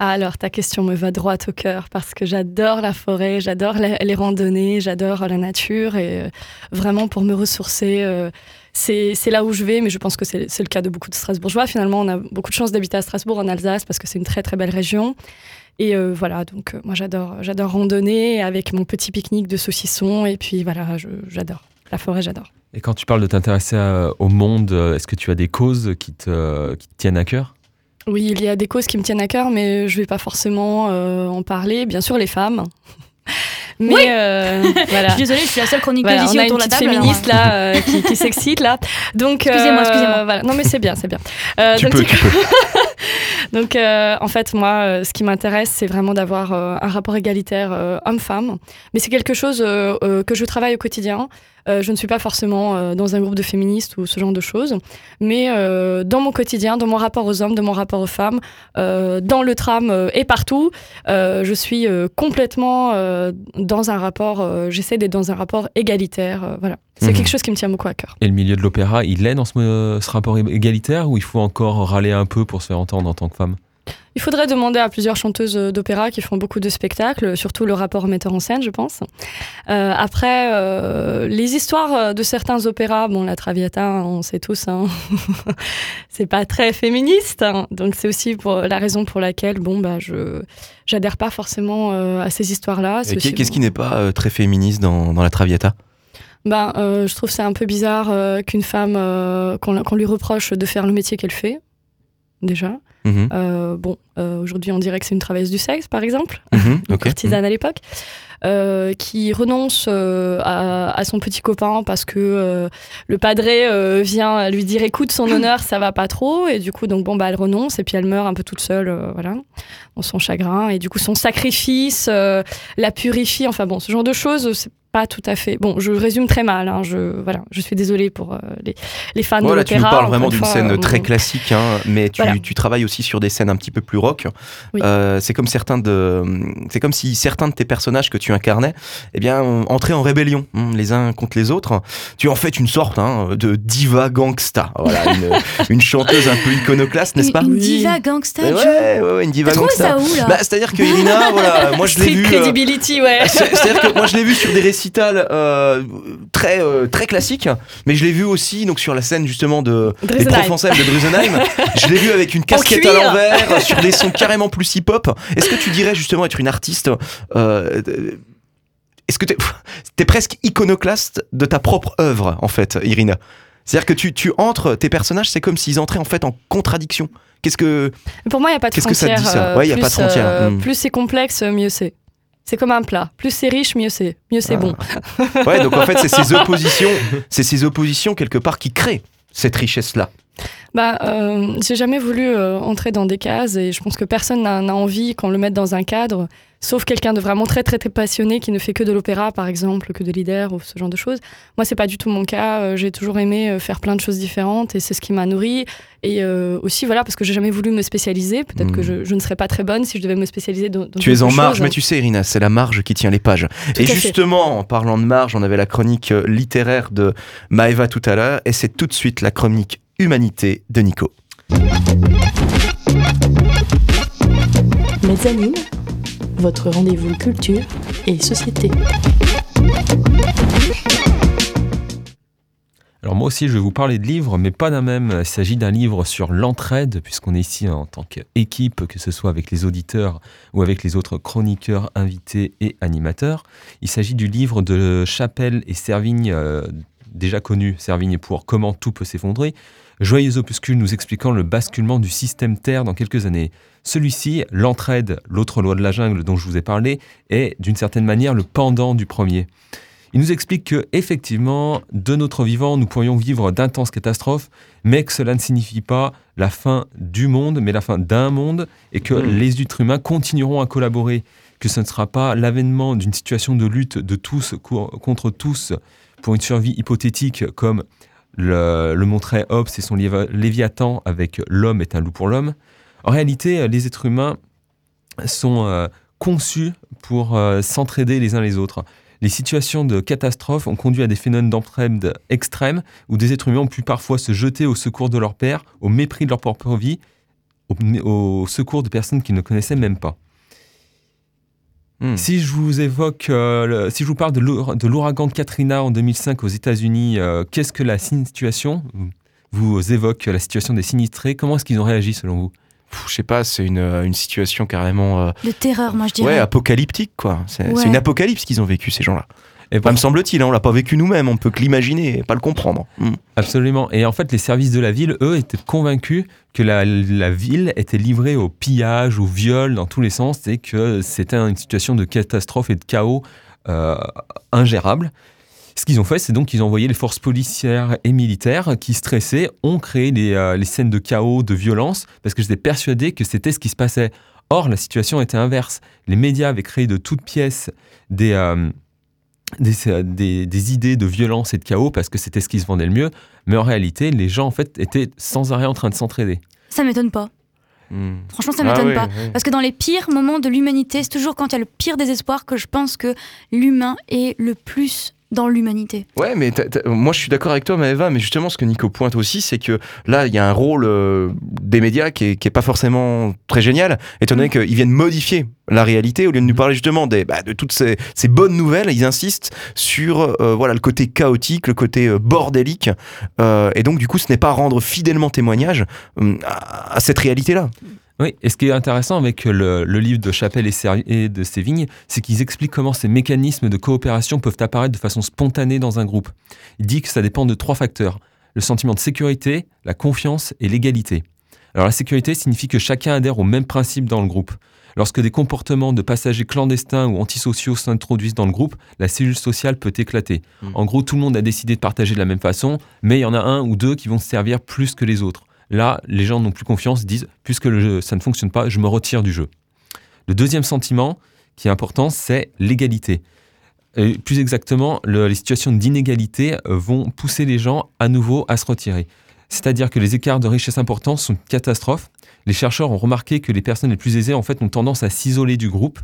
Alors ta question me va droit au cœur parce que j'adore la forêt j'adore les randonnées j'adore la nature et euh, vraiment pour me ressourcer euh, c'est là où je vais, mais je pense que c'est le cas de beaucoup de Strasbourgeois. Finalement, on a beaucoup de chance d'habiter à Strasbourg, en Alsace, parce que c'est une très très belle région. Et euh, voilà, donc moi j'adore, j'adore randonner avec mon petit pique-nique de saucisson. Et puis voilà, j'adore. La forêt, j'adore. Et quand tu parles de t'intéresser au monde, est-ce que tu as des causes qui qui te tiennent à cœur? Oui, il y a des causes qui me tiennent à cœur, mais je vais pas forcément euh, en parler. Bien sûr, les femmes. Mais Oui. euh, Je suis désolée, je suis la seule chroniqueuse Voilà, ici on a une autour de la alors, féministe là euh, qui, qui s'excite là. Donc Excusez-moi, euh, excusez-moi. Voilà. Non mais c'est bien, c'est bien. Euh, Tu donc, peux, tu peux. donc euh, en fait moi, euh, ce qui m'intéresse, c'est vraiment d'avoir euh, un rapport égalitaire euh, homme-femme. Mais c'est quelque chose euh, euh, que je travaille au quotidien. Euh, je ne suis pas forcément euh, dans un groupe de féministes ou ce genre de choses, mais euh, dans mon quotidien, dans mon rapport aux hommes, dans mon rapport aux femmes, dans le tram et partout, je suis complètement dans un rapport. J'essaie d'être dans un rapport égalitaire. voilà, c'est Mhm. quelque chose qui me tient beaucoup à cœur. Et le milieu de l'opéra, il est dans ce, ce rapport égalitaire ou il faut encore râler un peu pour se faire entendre en tant que femme? Il faudrait demander à plusieurs chanteuses euh, d'opéra qui font beaucoup de spectacles, surtout le rapport metteur en scène, je pense. Euh, après, euh, les histoires de certains opéras, bon, la Traviata, on sait tous, hein, c'est pas très féministe, hein. donc c'est aussi pour la raison pour laquelle, bon, bah, je j'adhère pas forcément euh, à ces histoires-là. Qu'est-ce qui n'est pas très féministe dans, dans la Traviata? Ben, je trouve c'est un peu bizarre qu'une femme, qu'on qu'on lui reproche de faire le métier qu'elle fait, déjà. Mhm, Euh, bon, euh, aujourd'hui on dirait que c'est une travailleuse du sexe, par exemple. ok. courtisane à l'époque, euh, qui renonce à, à son petit copain parce que le padré vient lui dire écoute son honneur ça va pas trop et du coup donc bon bah elle renonce et puis elle meurt un peu toute seule voilà dans son chagrin et du coup son sacrifice la purifie enfin bon ce genre de choses c'est pas tout à fait bon je résume très mal hein, je voilà je suis désolée pour euh, les, les fans de Voilà, tu nous l'opéra parles vraiment une d'une scène euh, très classique, hein, mais tu, Voilà. tu travailles aussi sur des scènes un petit peu plus rock. Oui. Euh, c'est comme certains de, c'est comme si certains de tes personnages que tu incarnais, eh bien, ont- entraient en rébellion hein, les uns contre les autres. Tu es en fait une sorte hein, de diva gangsta, voilà, une, une chanteuse un peu iconoclaste, n'est-ce pas une Oui. diva gangsta, Joe. ouais, ouais, ouais, une diva gangsta. ça où là Bah, c'est-à-dire que Irina, voilà, moi je l'ai vu. euh, credibility ouais c'est- C'est-à-dire que moi je l'ai vu sur des euh, très euh, très classiques, mais je l'ai vu aussi donc sur la scène justement de des. Provençales de Drusenheim. je l'ai vu avec une casquette à l'envers sur des sons carrément plus hip-hop. Est-ce que tu dirais justement être une artiste euh, euh, Est-ce que t'es es presque iconoclaste de ta propre œuvre en fait, Irina? C'est-à-dire que tu, tu entres, tes personnages, c'est comme s'ils entraient en fait en contradiction. Qu'est-ce que Pour moi, il n'y a pas de Qu'est-ce que ça te frontière. dit, ça? euh, Ouais, y a pas de frontière, euh, hmm. Plus c'est complexe, mieux c'est. C'est comme un plat. Plus c'est riche, mieux c'est. Mieux c'est Ah. bon. Ouais, donc en fait, c'est ces oppositions, c'est ces oppositions quelque part qui créent cette richesse-là. Bah, euh, j'ai jamais voulu euh, entrer dans des cases et je pense que personne n'a envie qu'on le mette dans un cadre, sauf quelqu'un de vraiment très, très très passionné qui ne fait que de l'opéra par exemple, que de l'IDER ou ce genre de choses. Moi, c'est pas du tout mon cas. Euh, j'ai toujours aimé faire plein de choses différentes et c'est ce qui m'a nourri. Et euh, aussi, voilà, parce que j'ai jamais voulu me spécialiser. Peut-être que je, je ne serais pas très bonne si je devais me spécialiser dans. dans Tu es en marge, mais tu sais, Irina, c'est la marge qui tient les pages. Tout et fait. justement, en parlant de marge, on avait la chronique littéraire de Maeva tout à l'heure, et c'est tout de suite la chronique humanité de Nico. Mezzanine, votre rendez-vous culture et société. Alors moi aussi, je vais vous parler de livres, mais pas d'un même. Il s'agit d'un livre sur l'entraide, puisqu'on est ici en tant qu'équipe, que ce soit avec les auditeurs ou avec les autres chroniqueurs, invités et animateurs. Il s'agit du livre de Chapelle et Servigne, euh, déjà connu, Servigne pour Comment tout peut s'effondrer. Joyeux opuscule nous expliquant le basculement du système Terre dans quelques années. Celui-ci, l'entraide, l'autre loi de la jungle dont je vous ai parlé, est d'une certaine manière le pendant du premier. Il nous explique que, effectivement, de notre vivant, nous pourrions vivre d'intenses catastrophes, mais que cela ne signifie pas la fin du monde, mais la fin d'un monde, et que Mm. les êtres humains continueront à collaborer, que ce ne sera pas l'avènement d'une situation de lutte de tous co- contre tous pour une survie hypothétique, comme le, montrait Hobbes et son Léviathan avec l'homme est un loup pour l'homme. En réalité, les êtres humains sont euh, conçus pour euh, s'entraider les uns les autres. Les situations de catastrophe ont conduit à des phénomènes d'entraide extrêmes où des êtres humains ont pu parfois se jeter au secours de leur père, au mépris de leur propre vie, au secours de personnes qu'ils ne connaissaient même pas. Hmm. Si je vous évoque, euh, le- si je vous parle de l'our- de l'ouragan Katrina en 2005 aux États-Unis, euh, qu'est-ce que la situation vous évoque la situation des sinistrés? Comment est-ce qu'ils ont réagi selon vous? Pff, je sais pas, c'est une, euh, une situation carrément euh, De terreur, moi je ouais, dirais. apocalyptique, quoi. C'est Ouais. c'est une apocalypse qu'ils ont vécu, ces gens-là. Et Enfin, me semble-t-il, hein, on l'a pas vécu nous-mêmes, on peut que l'imaginer et pas le comprendre. Hmm. Absolument. Et en fait, les services de la ville, eux, étaient convaincus que la, la ville était livrée au pillage, au viol, dans tous les sens, et que c'était une situation de catastrophe et de chaos euh, ingérable. Ce qu'ils ont fait, c'est donc qu'ils ont envoyé les forces policières et militaires qui, stressés, ont créé les, euh, les scènes de chaos, de violence, parce que j'étais persuadé que c'était ce qui se passait. Or, la situation était inverse. Les médias avaient créé de toutes pièces des, euh, des, des- des idées de violence et de chaos, parce que c'était ce qui se vendait le mieux. Mais en réalité, les gens, en fait, étaient sans arrêt en train de s'entraider. Ça m'étonne pas. Hmm. Franchement, ça Ah m'étonne ouais, pas. Parce que dans les pires moments de l'humanité, c'est toujours quand il y a le pire désespoir que je pense que l'humain est le plus dans l'humanité. Ouais, mais moi je suis d'accord avec toi, Maëva, mais justement ce que Nico pointe aussi, c'est que là il y a un rôle euh, des médias qui est, qui est pas forcément très génial, étant donné qu'ils viennent modifier la réalité au lieu de nous parler justement des, bah, de toutes ces, ces bonnes nouvelles. Ils insistent sur euh, voilà le côté chaotique, le côté euh, bordélique, et donc du coup ce n'est pas rendre fidèlement témoignage hum, à, à cette réalité-là. Oui, et ce qui est intéressant avec le, le livre de Chapelle et, de Sévigne, c'est qu'ils expliquent comment ces mécanismes de coopération peuvent apparaître de façon spontanée dans un groupe. Il dit que ça dépend de trois facteurs le sentiment de sécurité, la confiance et l'égalité. Alors la sécurité signifie que chacun adhère au même principe dans le groupe. Lorsque des comportements de passagers clandestins ou antisociaux s'introduisent dans le groupe, la cellule sociale peut éclater. Mm. En gros, tout le monde a décidé de partager de la même façon, mais il y en a un ou deux qui vont se servir plus que les autres. Là, les gens n'ont plus confiance, disent puisque ça ne fonctionne pas, je me retire du jeu. Le deuxième sentiment qui est important, c'est l'égalité. Plus exactement, le- les situations d'inégalité euh, vont pousser les gens à nouveau à se retirer. C'est-à-dire que les écarts de richesse importants sont une catastrophe. Les chercheurs ont remarqué que les personnes les plus aisées en fait ont tendance à s'isoler du groupe.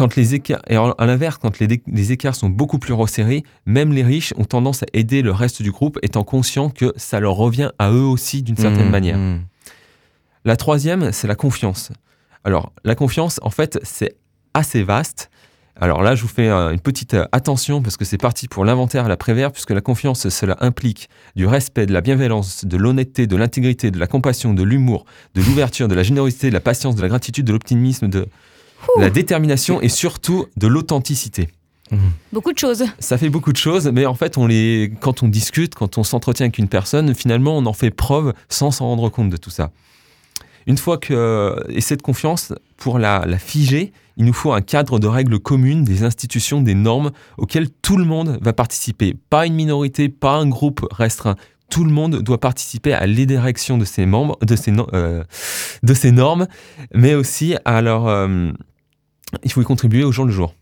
Quand les écarts, et à l'inverse, quand les, écarts sont beaucoup plus resserrés, même les riches ont tendance à aider le reste du groupe, étant conscients que ça leur revient à eux aussi d'une certaine Mmh, manière. mmh. La troisième, c'est la confiance. Alors, la confiance, en fait, c'est assez vaste. Alors là, je vous fais euh, une petite euh, attention parce que c'est parti pour l'inventaire à la prévère, puisque la confiance, cela implique du respect, de la bienveillance, de l'honnêteté, de l'intégrité, de la compassion, de l'humour, de l'ouverture, de la générosité, de la patience, de la gratitude, de l'optimisme, de la détermination et surtout de l'authenticité. Beaucoup de choses. Ça fait beaucoup de choses, mais en fait, on les, quand on discute, quand on s'entretient avec une personne, finalement, on en fait preuve sans s'en rendre compte de tout ça. Une fois que, et cette confiance, pour la, la figer, il nous faut un cadre de règles communes, des institutions, des normes auxquelles tout le monde va participer. Pas une minorité, pas un groupe restreint. tout le monde doit participer à l'érection de ces membres, de no- euh, de ces normes, mais aussi à leur, euh, il faut y contribuer au jour le jour.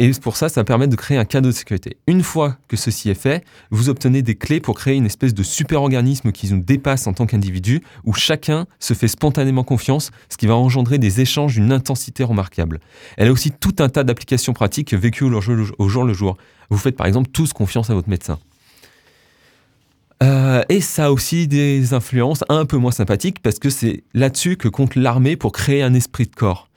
Et pour ça, ça permet de créer un cadre de sécurité. Une fois que ceci est fait, vous obtenez des clés pour créer une espèce de super-organisme qui nous dépasse en tant qu'individu, où chacun se fait spontanément confiance, ce qui va engendrer des échanges d'une intensité remarquable. Elle a aussi tout un tas d'applications pratiques vécues au jour, le jour. Vous faites par exemple tous confiance à votre médecin. Euh, et ça a aussi des influences un peu moins sympathiques parce que c'est là-dessus que compte l'armée pour créer un esprit de corps.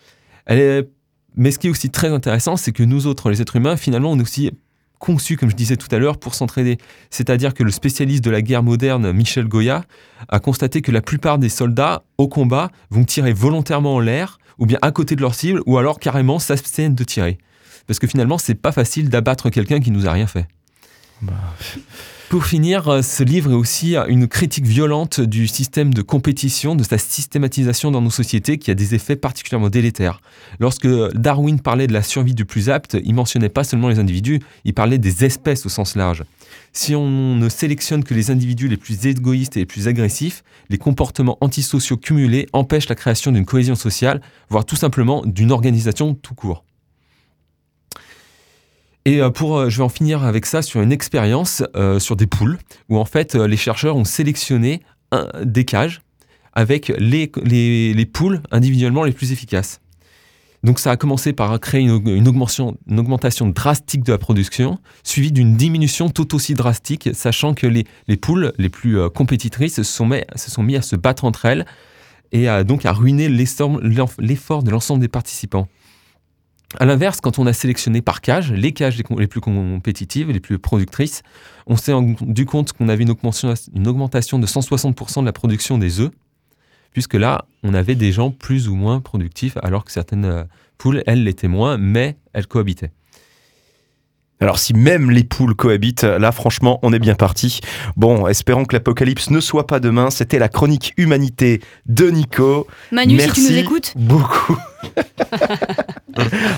Elle Mais ce qui est aussi très intéressant, c'est que nous autres, les êtres humains, finalement, on est aussi conçus, comme je disais tout à l'heure, pour s'entraider. C'est-à-dire que le spécialiste de la guerre moderne, Michel Goya, a constaté que la plupart des soldats au combat vont tirer volontairement en l'air, ou bien à côté de leur cible, ou alors carrément s'abstiennent de tirer. Parce que finalement, c'est pas facile d'abattre quelqu'un qui nous a rien fait. Pour finir, euh, ce livre est aussi une critique violente du système de compétition, de sa systématisation dans nos sociétés qui a des effets particulièrement délétères. Lorsque Darwin parlait de la survie du plus apte, il mentionnait pas seulement les individus, il parlait des espèces au sens large. Si on ne sélectionne que les individus les plus égoïstes et les plus agressifs, les comportements antisociaux cumulés empêchent la création d'une cohésion sociale, voire tout simplement d'une organisation tout court. Et euh, pour, euh, je vais en finir avec ça sur une expérience euh, sur des poules, où en fait les chercheurs ont sélectionné des cages avec les, les- les poules individuellement les plus efficaces. Donc ça a commencé par créer une, augmentation, drastique de la production, suivie d'une diminution tout aussi drastique, sachant que les, les poules les plus compétitrices se sont, mis, à se battre entre elles et donc à ruiner l'effort de l'ensemble des participants. À l'inverse, quand on a sélectionné par cage, les cages les, plus compétitives, les plus productrices, on s'est rendu compte qu'on avait une augmentation, une augmentation de 160% de la production des œufs, puisque là, on avait des gens plus ou moins productifs, alors que certaines euh, poules, elles, l'étaient moins, mais elles cohabitaient. Alors si même les poules cohabitent, là franchement on est bien parti. Bon, espérons que l'apocalypse ne soit pas demain. C'était la chronique humanité de Nico. Manu, Merci si tu nous écoutes, beaucoup.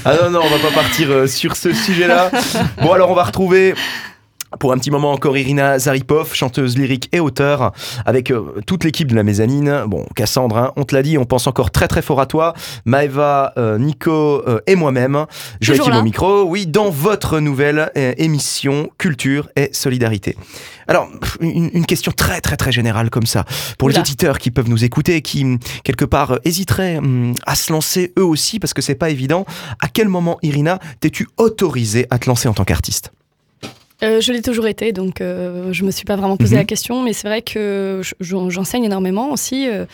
ah non, non, on va pas partir euh, sur ce sujet-là. Bon, alors on va retrouver. Pour un petit moment encore Irina Zaripov, chanteuse lyrique et auteure, avec euh, toute l'équipe de la mezzanine. Bon, Cassandre, hein, on te l'a dit, on pense encore très très fort à toi. Maëva, euh, Nico euh, et moi-même. Joachim au micro, oui, dans votre nouvelle émission Culture et Solidarité. Alors, une, une question très très très générale comme ça, pour les auditeurs qui peuvent nous écouter, qui quelque part hésiteraient hum, à se lancer eux aussi, parce que c'est pas évident. À quel moment, Irina, t'es-tu autorisée à te lancer en tant qu'artiste? Euh, je l'ai toujours été, donc euh, je me suis pas vraiment posé Mhm. la question, mais c'est vrai que je- j'en- j'enseigne énormément aussi. euh,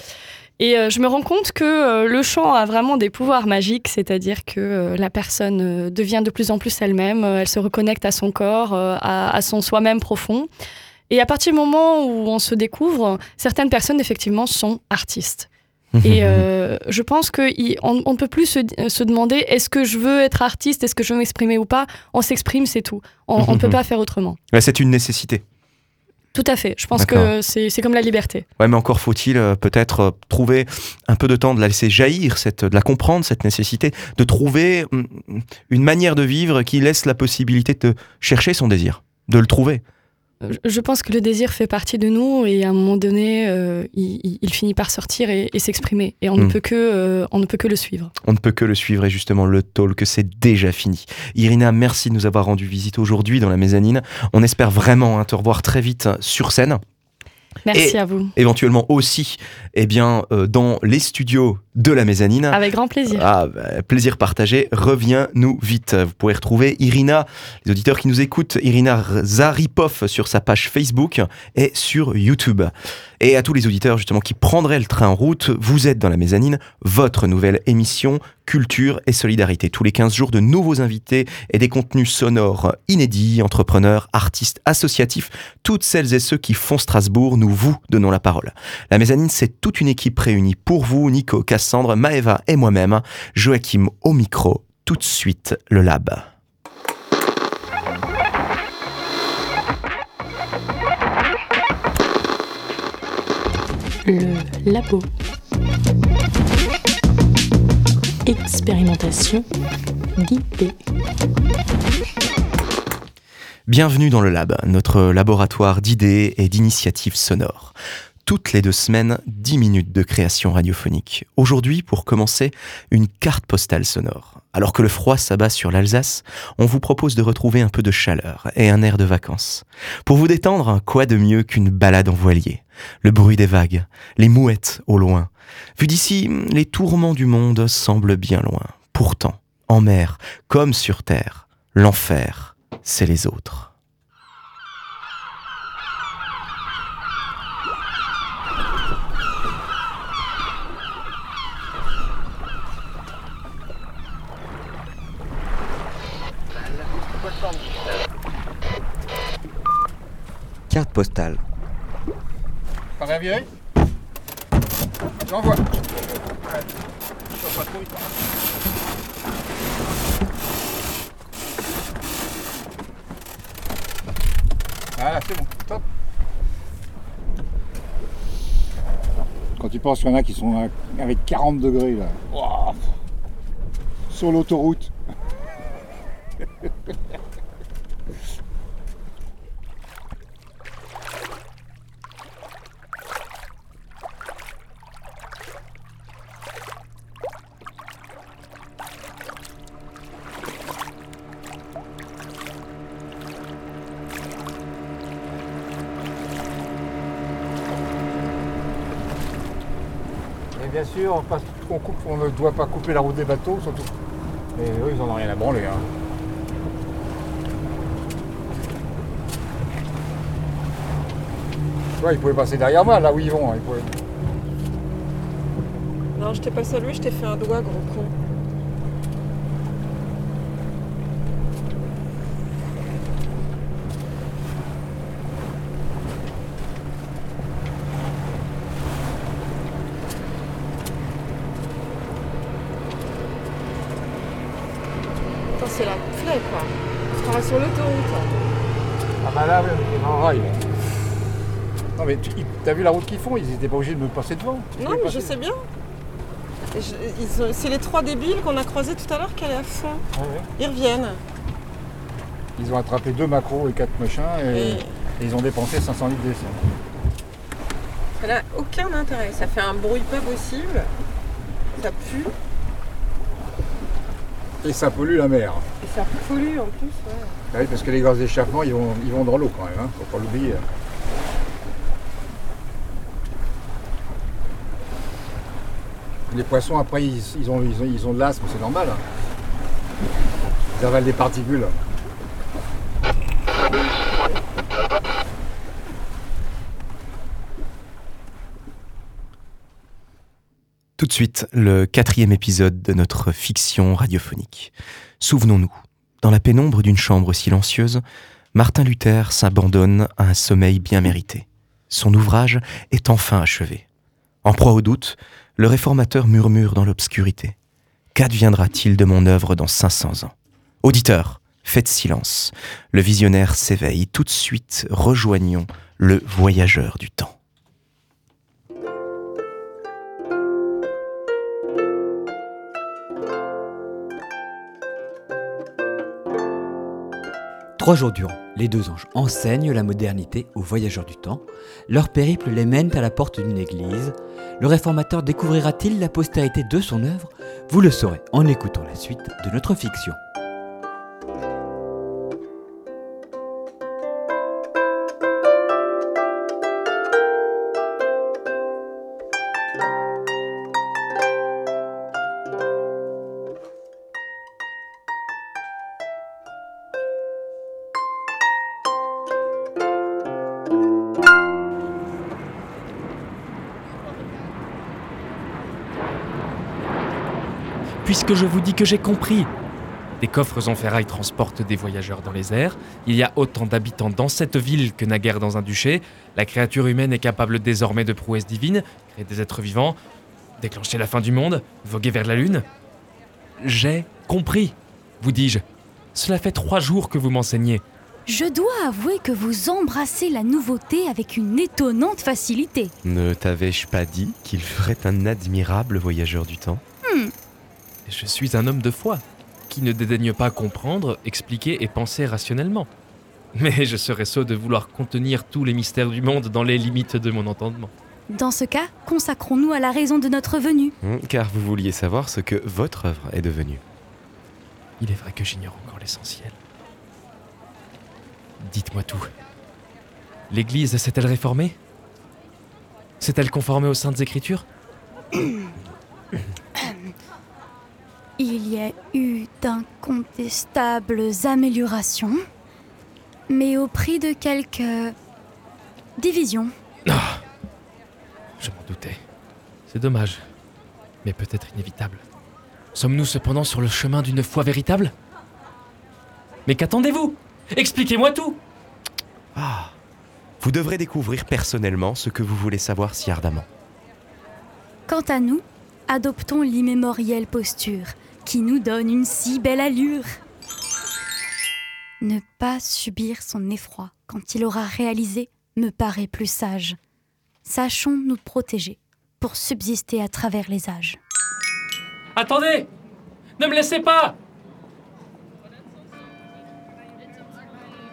et je me rends compte que le chant a vraiment des pouvoirs magiques, c'est-à-dire que la personne devient de plus en plus elle-même, elle se reconnecte à son corps, à, à son soi-même profond. Et à partir du moment où on se découvre, certaines personnes effectivement sont artistes. Et euh, je pense qu'on on ne peut plus se, se demander est-ce que je veux être artiste, est-ce que je veux m'exprimer ou pas? On s'exprime, c'est tout. On ne peut pas faire autrement. C'est une nécessité. Tout à fait. Je pense que c'est comme la liberté. Ouais, mais encore faut-il euh, peut-être euh, trouver un peu de temps de la laisser jaillir, cette, de la comprendre, cette nécessité, de trouver hum, une manière de vivre qui laisse la possibilité de chercher son désir, de le trouver. Je- Je pense que le désir fait partie de nous et à un moment donné, euh, il, finit par sortir et, et s'exprimer. Et on, ne peut que, euh, on ne peut que le suivre. On ne peut que le suivre et justement le talk, c'est déjà fini. Irina, merci de nous avoir rendu visite aujourd'hui dans la mezzanine. On espère vraiment hein, te revoir très vite sur scène. Merci Et- à vous. éventuellement aussi eh bien, euh, dans les studios de la mezzanine. Avec grand plaisir. Ah, bah, plaisir partagé, reviens-nous vite. Vous pourrez retrouver Irina, les auditeurs qui nous écoutent, Irina Zaripov sur sa page Facebook et sur YouTube. Et à tous les auditeurs justement qui prendraient le train en route, vous êtes dans la mezzanine, votre nouvelle émission Culture et Solidarité. Tous les 15 jours de nouveaux invités et des contenus sonores inédits, entrepreneurs, artistes, associatifs, toutes celles et ceux qui font Strasbourg, nous vous donnons la parole. La mezzanine, c'est toute une équipe réunie pour vous, Nico, Cassandre, Maëva et moi-même. Joachim au micro. Tout de suite, le lab. Le labo. Expérimentation d'IP. Bienvenue dans le Lab, notre laboratoire d'idées et d'initiatives sonores. Toutes les deux semaines, 10 minutes de création radiophonique. Aujourd'hui, pour commencer, une carte postale sonore. Alors que le froid s'abat sur l'Alsace, on vous propose de retrouver un peu de chaleur et un air de vacances. Pour vous détendre, quoi de mieux qu'une balade en voilier? Le bruit des vagues, les mouettes au loin. Vu d'ici, les tourments du monde semblent bien loin. Pourtant, en mer, comme sur terre, l'enfer, c'est les autres. Carte postale. J'envoie. Pas trop vite. Voilà, c'est bon. Top. Quand tu penses qu'il y en a qui sont avec 40 degrés là. Ouah. Sur l'autoroute. bien sûr, on, passe, on, coupe, on ne doit pas couper la route des bateaux, surtout. Et eux, ils n'en ont rien à branler. Hein. Tu vois, ils pouvaient passer derrière moi, là où ils vont. hein, ils pouvaient- Non, je t'ai pas salué, je t'ai fait un doigt, gros con. Putain, c'est la plaie, quoi. On se croirait sur l'autoroute. hein. Ah bah là, oui, on est dans le rail. là. Non mais tu as vu la route qu'ils font Ils n'étaient pas obligés de me passer devant. Non, mais je sais bien. C'est les trois débiles qu'on a croisés tout à l'heure qui allaient à fond. Ouais, ouais. Ils reviennent. Ils ont attrapé deux macros et quatre machins et, Et et ils ont dépensé 500 litres d'essence. ça n'a aucun intérêt. Ça fait un bruit pas possible. Ça pue. Et ça pollue la mer. Et ça pollue en plus. Ouais. Ah oui, parce que les gaz d'échappement, ils vont, ils vont dans l'eau quand même, hein, faut pas l'oublier. Les poissons, après, ils, ont, ont de l'asthme, c'est normal. hein. Ils avalent des particules. Tout de suite, le quatrième épisode de notre fiction radiophonique. Souvenons-nous, dans la pénombre d'une chambre silencieuse, Martin Luther s'abandonne à un sommeil bien mérité. Son ouvrage est enfin achevé. En proie au doute, le réformateur murmure dans l'obscurité. Qu'adviendra-t-il de mon œuvre dans 500 ans? Auditeurs, faites silence. Le visionnaire s'éveille. Tout de suite, rejoignons le voyageur du temps. Trois jours durant, les deux anges enseignent la modernité aux voyageurs du temps. Leur périple les mène à la porte d'une église. Le réformateur découvrira-t-il la postérité de son œuvre? Vous le saurez en écoutant la suite de notre fiction. Puisque je vous dis que j'ai compris. Des coffres en ferraille transportent des voyageurs dans les airs. Il y a autant d'habitants dans cette ville que naguère dans un duché. La créature humaine est capable désormais de prouesses divines, créer des êtres vivants, déclencher la fin du monde, voguer vers la lune. J'ai compris, vous dis-je. Cela fait trois jours que vous m'enseignez. Je dois avouer que vous embrassez la nouveauté avec une étonnante facilité. Ne t'avais-je pas dit qu'il ferait un admirable voyageur du temps? Je suis un homme de foi, qui ne dédaigne pas comprendre, expliquer et penser rationnellement. Mais je serais sot de vouloir contenir tous les mystères du monde dans les limites de mon entendement. Dans ce cas, consacrons-nous à la raison de notre venue. Hmm, Car vous vouliez savoir ce que votre œuvre est devenue. Il est vrai que j'ignore encore l'essentiel. Dites-moi tout. L'Église s'est-elle réformée? S'est-elle conformée aux Saintes Écritures? Il y a eu d'incontestables améliorations, mais au prix de quelques divisions. Ah Je m'en doutais. C'est dommage, mais peut-être inévitable. Sommes-nous cependant sur le chemin d'une foi véritable? Mais qu'attendez-vous? Expliquez-moi tout Ah Vous devrez découvrir personnellement ce que vous voulez savoir si ardemment. Quant à nous, adoptons l'immémorielle posture qui nous donne une si belle allure. Ne pas subir son effroi quand il aura réalisé me paraît plus sage. Sachons nous protéger pour subsister à travers les âges. Attendez Ne me laissez pas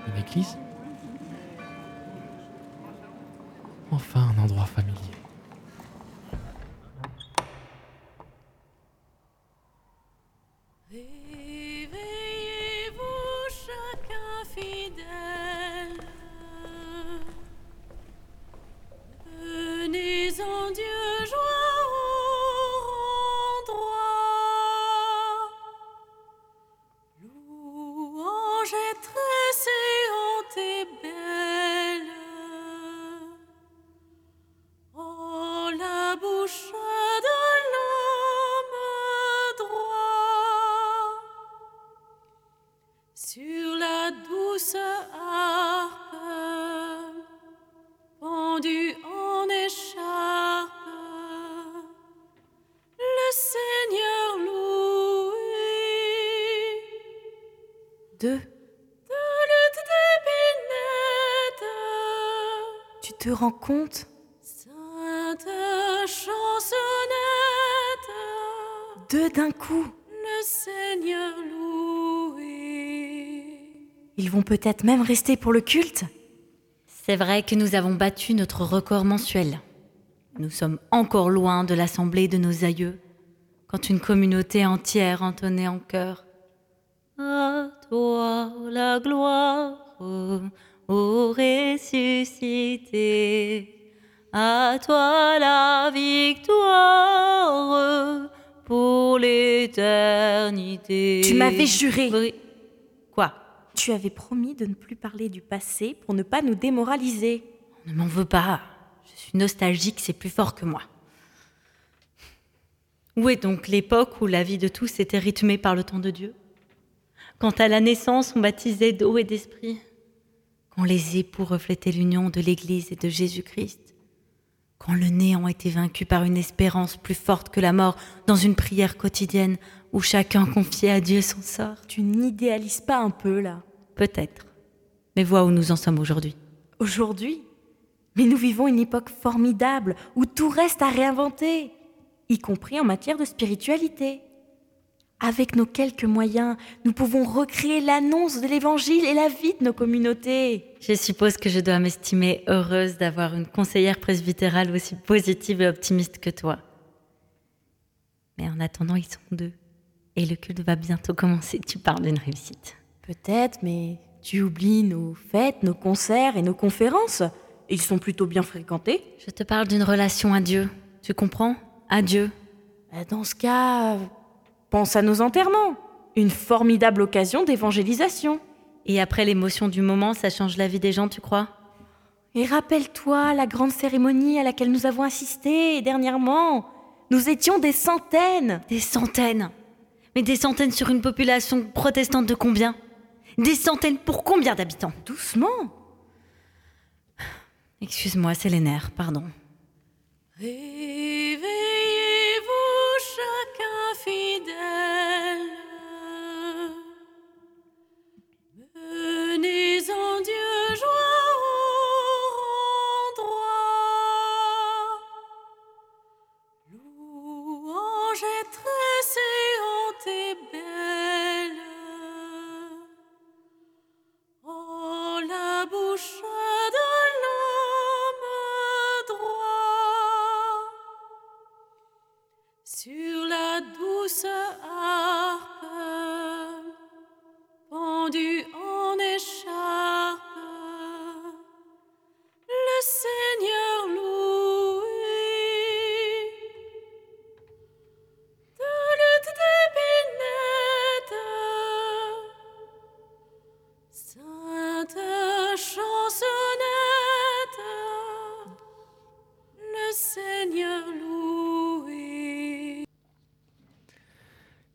Une église Enfin un endroit familier. Venez en Dieu de. Tu te rends compte? Sainte chansonnette, Deux d'un coup. le Seigneur loué. Ils vont peut-être même rester pour le culte C'est vrai que nous avons battu notre record mensuel. Nous sommes encore loin de l'assemblée de nos aïeux, quand une communauté entière entonnait en chœur la gloire, ô ressuscité, à toi la victoire pour l'éternité. Tu m'avais juré. Quoi? Tu avais promis de ne plus parler du passé pour ne pas nous démoraliser. Ne m'en veux pas. Je suis nostalgique, c'est plus fort que moi. Où est donc l'époque où la vie de tous était rythmée par le temps de Dieu? Quand à la naissance on baptisait d'eau et d'esprit Quand les époux reflétaient l'union de l'Église et de Jésus-Christ Quand le néant était vaincu par une espérance plus forte que la mort dans une prière quotidienne où chacun confiait à Dieu son sort Tu n'idéalises pas un peu là? Peut-être. Mais vois où nous en sommes aujourd'hui. Aujourd'hui? Mais nous vivons une époque formidable où tout reste à réinventer, y compris en matière de spiritualité. Avec nos quelques moyens, nous pouvons recréer l'annonce de l'Évangile et la vie de nos communautés. Je suppose que je dois m'estimer heureuse d'avoir une conseillère presbytérale aussi positive et optimiste que toi. Mais en attendant, ils sont deux. Et le culte va bientôt commencer. Tu parles d'une réussite. Peut-être, mais tu oublies nos fêtes, nos concerts et nos conférences. Ils sont plutôt bien fréquentés. Je te parle d'une relation à Dieu. Tu comprends? À Dieu. Euh, Dans ce cas, pense à nos enterrements. Une formidable occasion d'évangélisation. Et après l'émotion du moment, ça change la vie des gens, tu crois? Et rappelle-toi la grande cérémonie à laquelle nous avons assisté dernièrement. Nous étions des centaines. Des centaines? Mais des centaines sur une population protestante de combien? Des centaines pour combien d'habitants? Doucement. Excuse-moi, c'est les nerfs, pardon. Fidèle.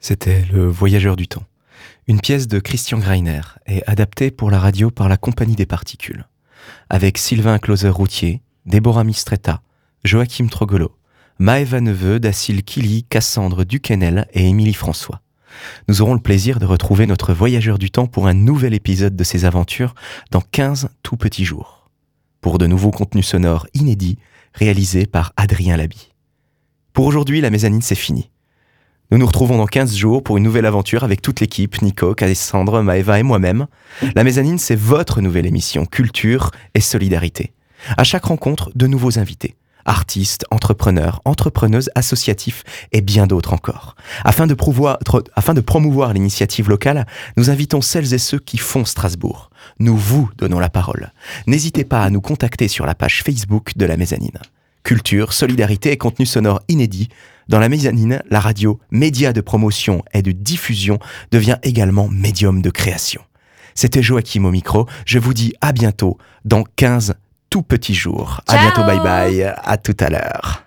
C'était Le Voyageur du Temps, une pièce de Christian Greiner et adaptée pour la radio par la Compagnie des Particules, avec Sylvain Closer-Routier, Déborah Mistretta, Joachim Trogolo, Maëva Neveu, Dacil Kili, Cassandre Duquesnel et Émilie François. Nous aurons le plaisir de retrouver notre voyageur du temps pour un nouvel épisode de ses aventures dans 15 tout petits jours. Pour de nouveaux contenus sonores inédits réalisés par Adrien Labi. Pour aujourd'hui, la mezzanine, c'est fini. Nous nous retrouvons dans 15 jours pour une nouvelle aventure avec toute l'équipe, Nico, Cassandre, Maëva et moi-même. La mezzanine, c'est votre nouvelle émission Culture et Solidarité. À chaque rencontre, de nouveaux invités. Artistes, entrepreneurs, entrepreneuses, associatifs et bien d'autres encore. Afin de, afin de promouvoir l'initiative locale, nous invitons celles et ceux qui font Strasbourg. Nous vous donnons la parole. N'hésitez pas à nous contacter sur la page Facebook de la mezzanine. Culture, solidarité et contenu sonore inédit. Dans la mezzanine, la radio, média de promotion et de diffusion, devient également médium de création. C'était Joachim au micro. Je vous dis à bientôt dans 15 tout petits jours. À Ciao bientôt, bye bye. À tout à l'heure.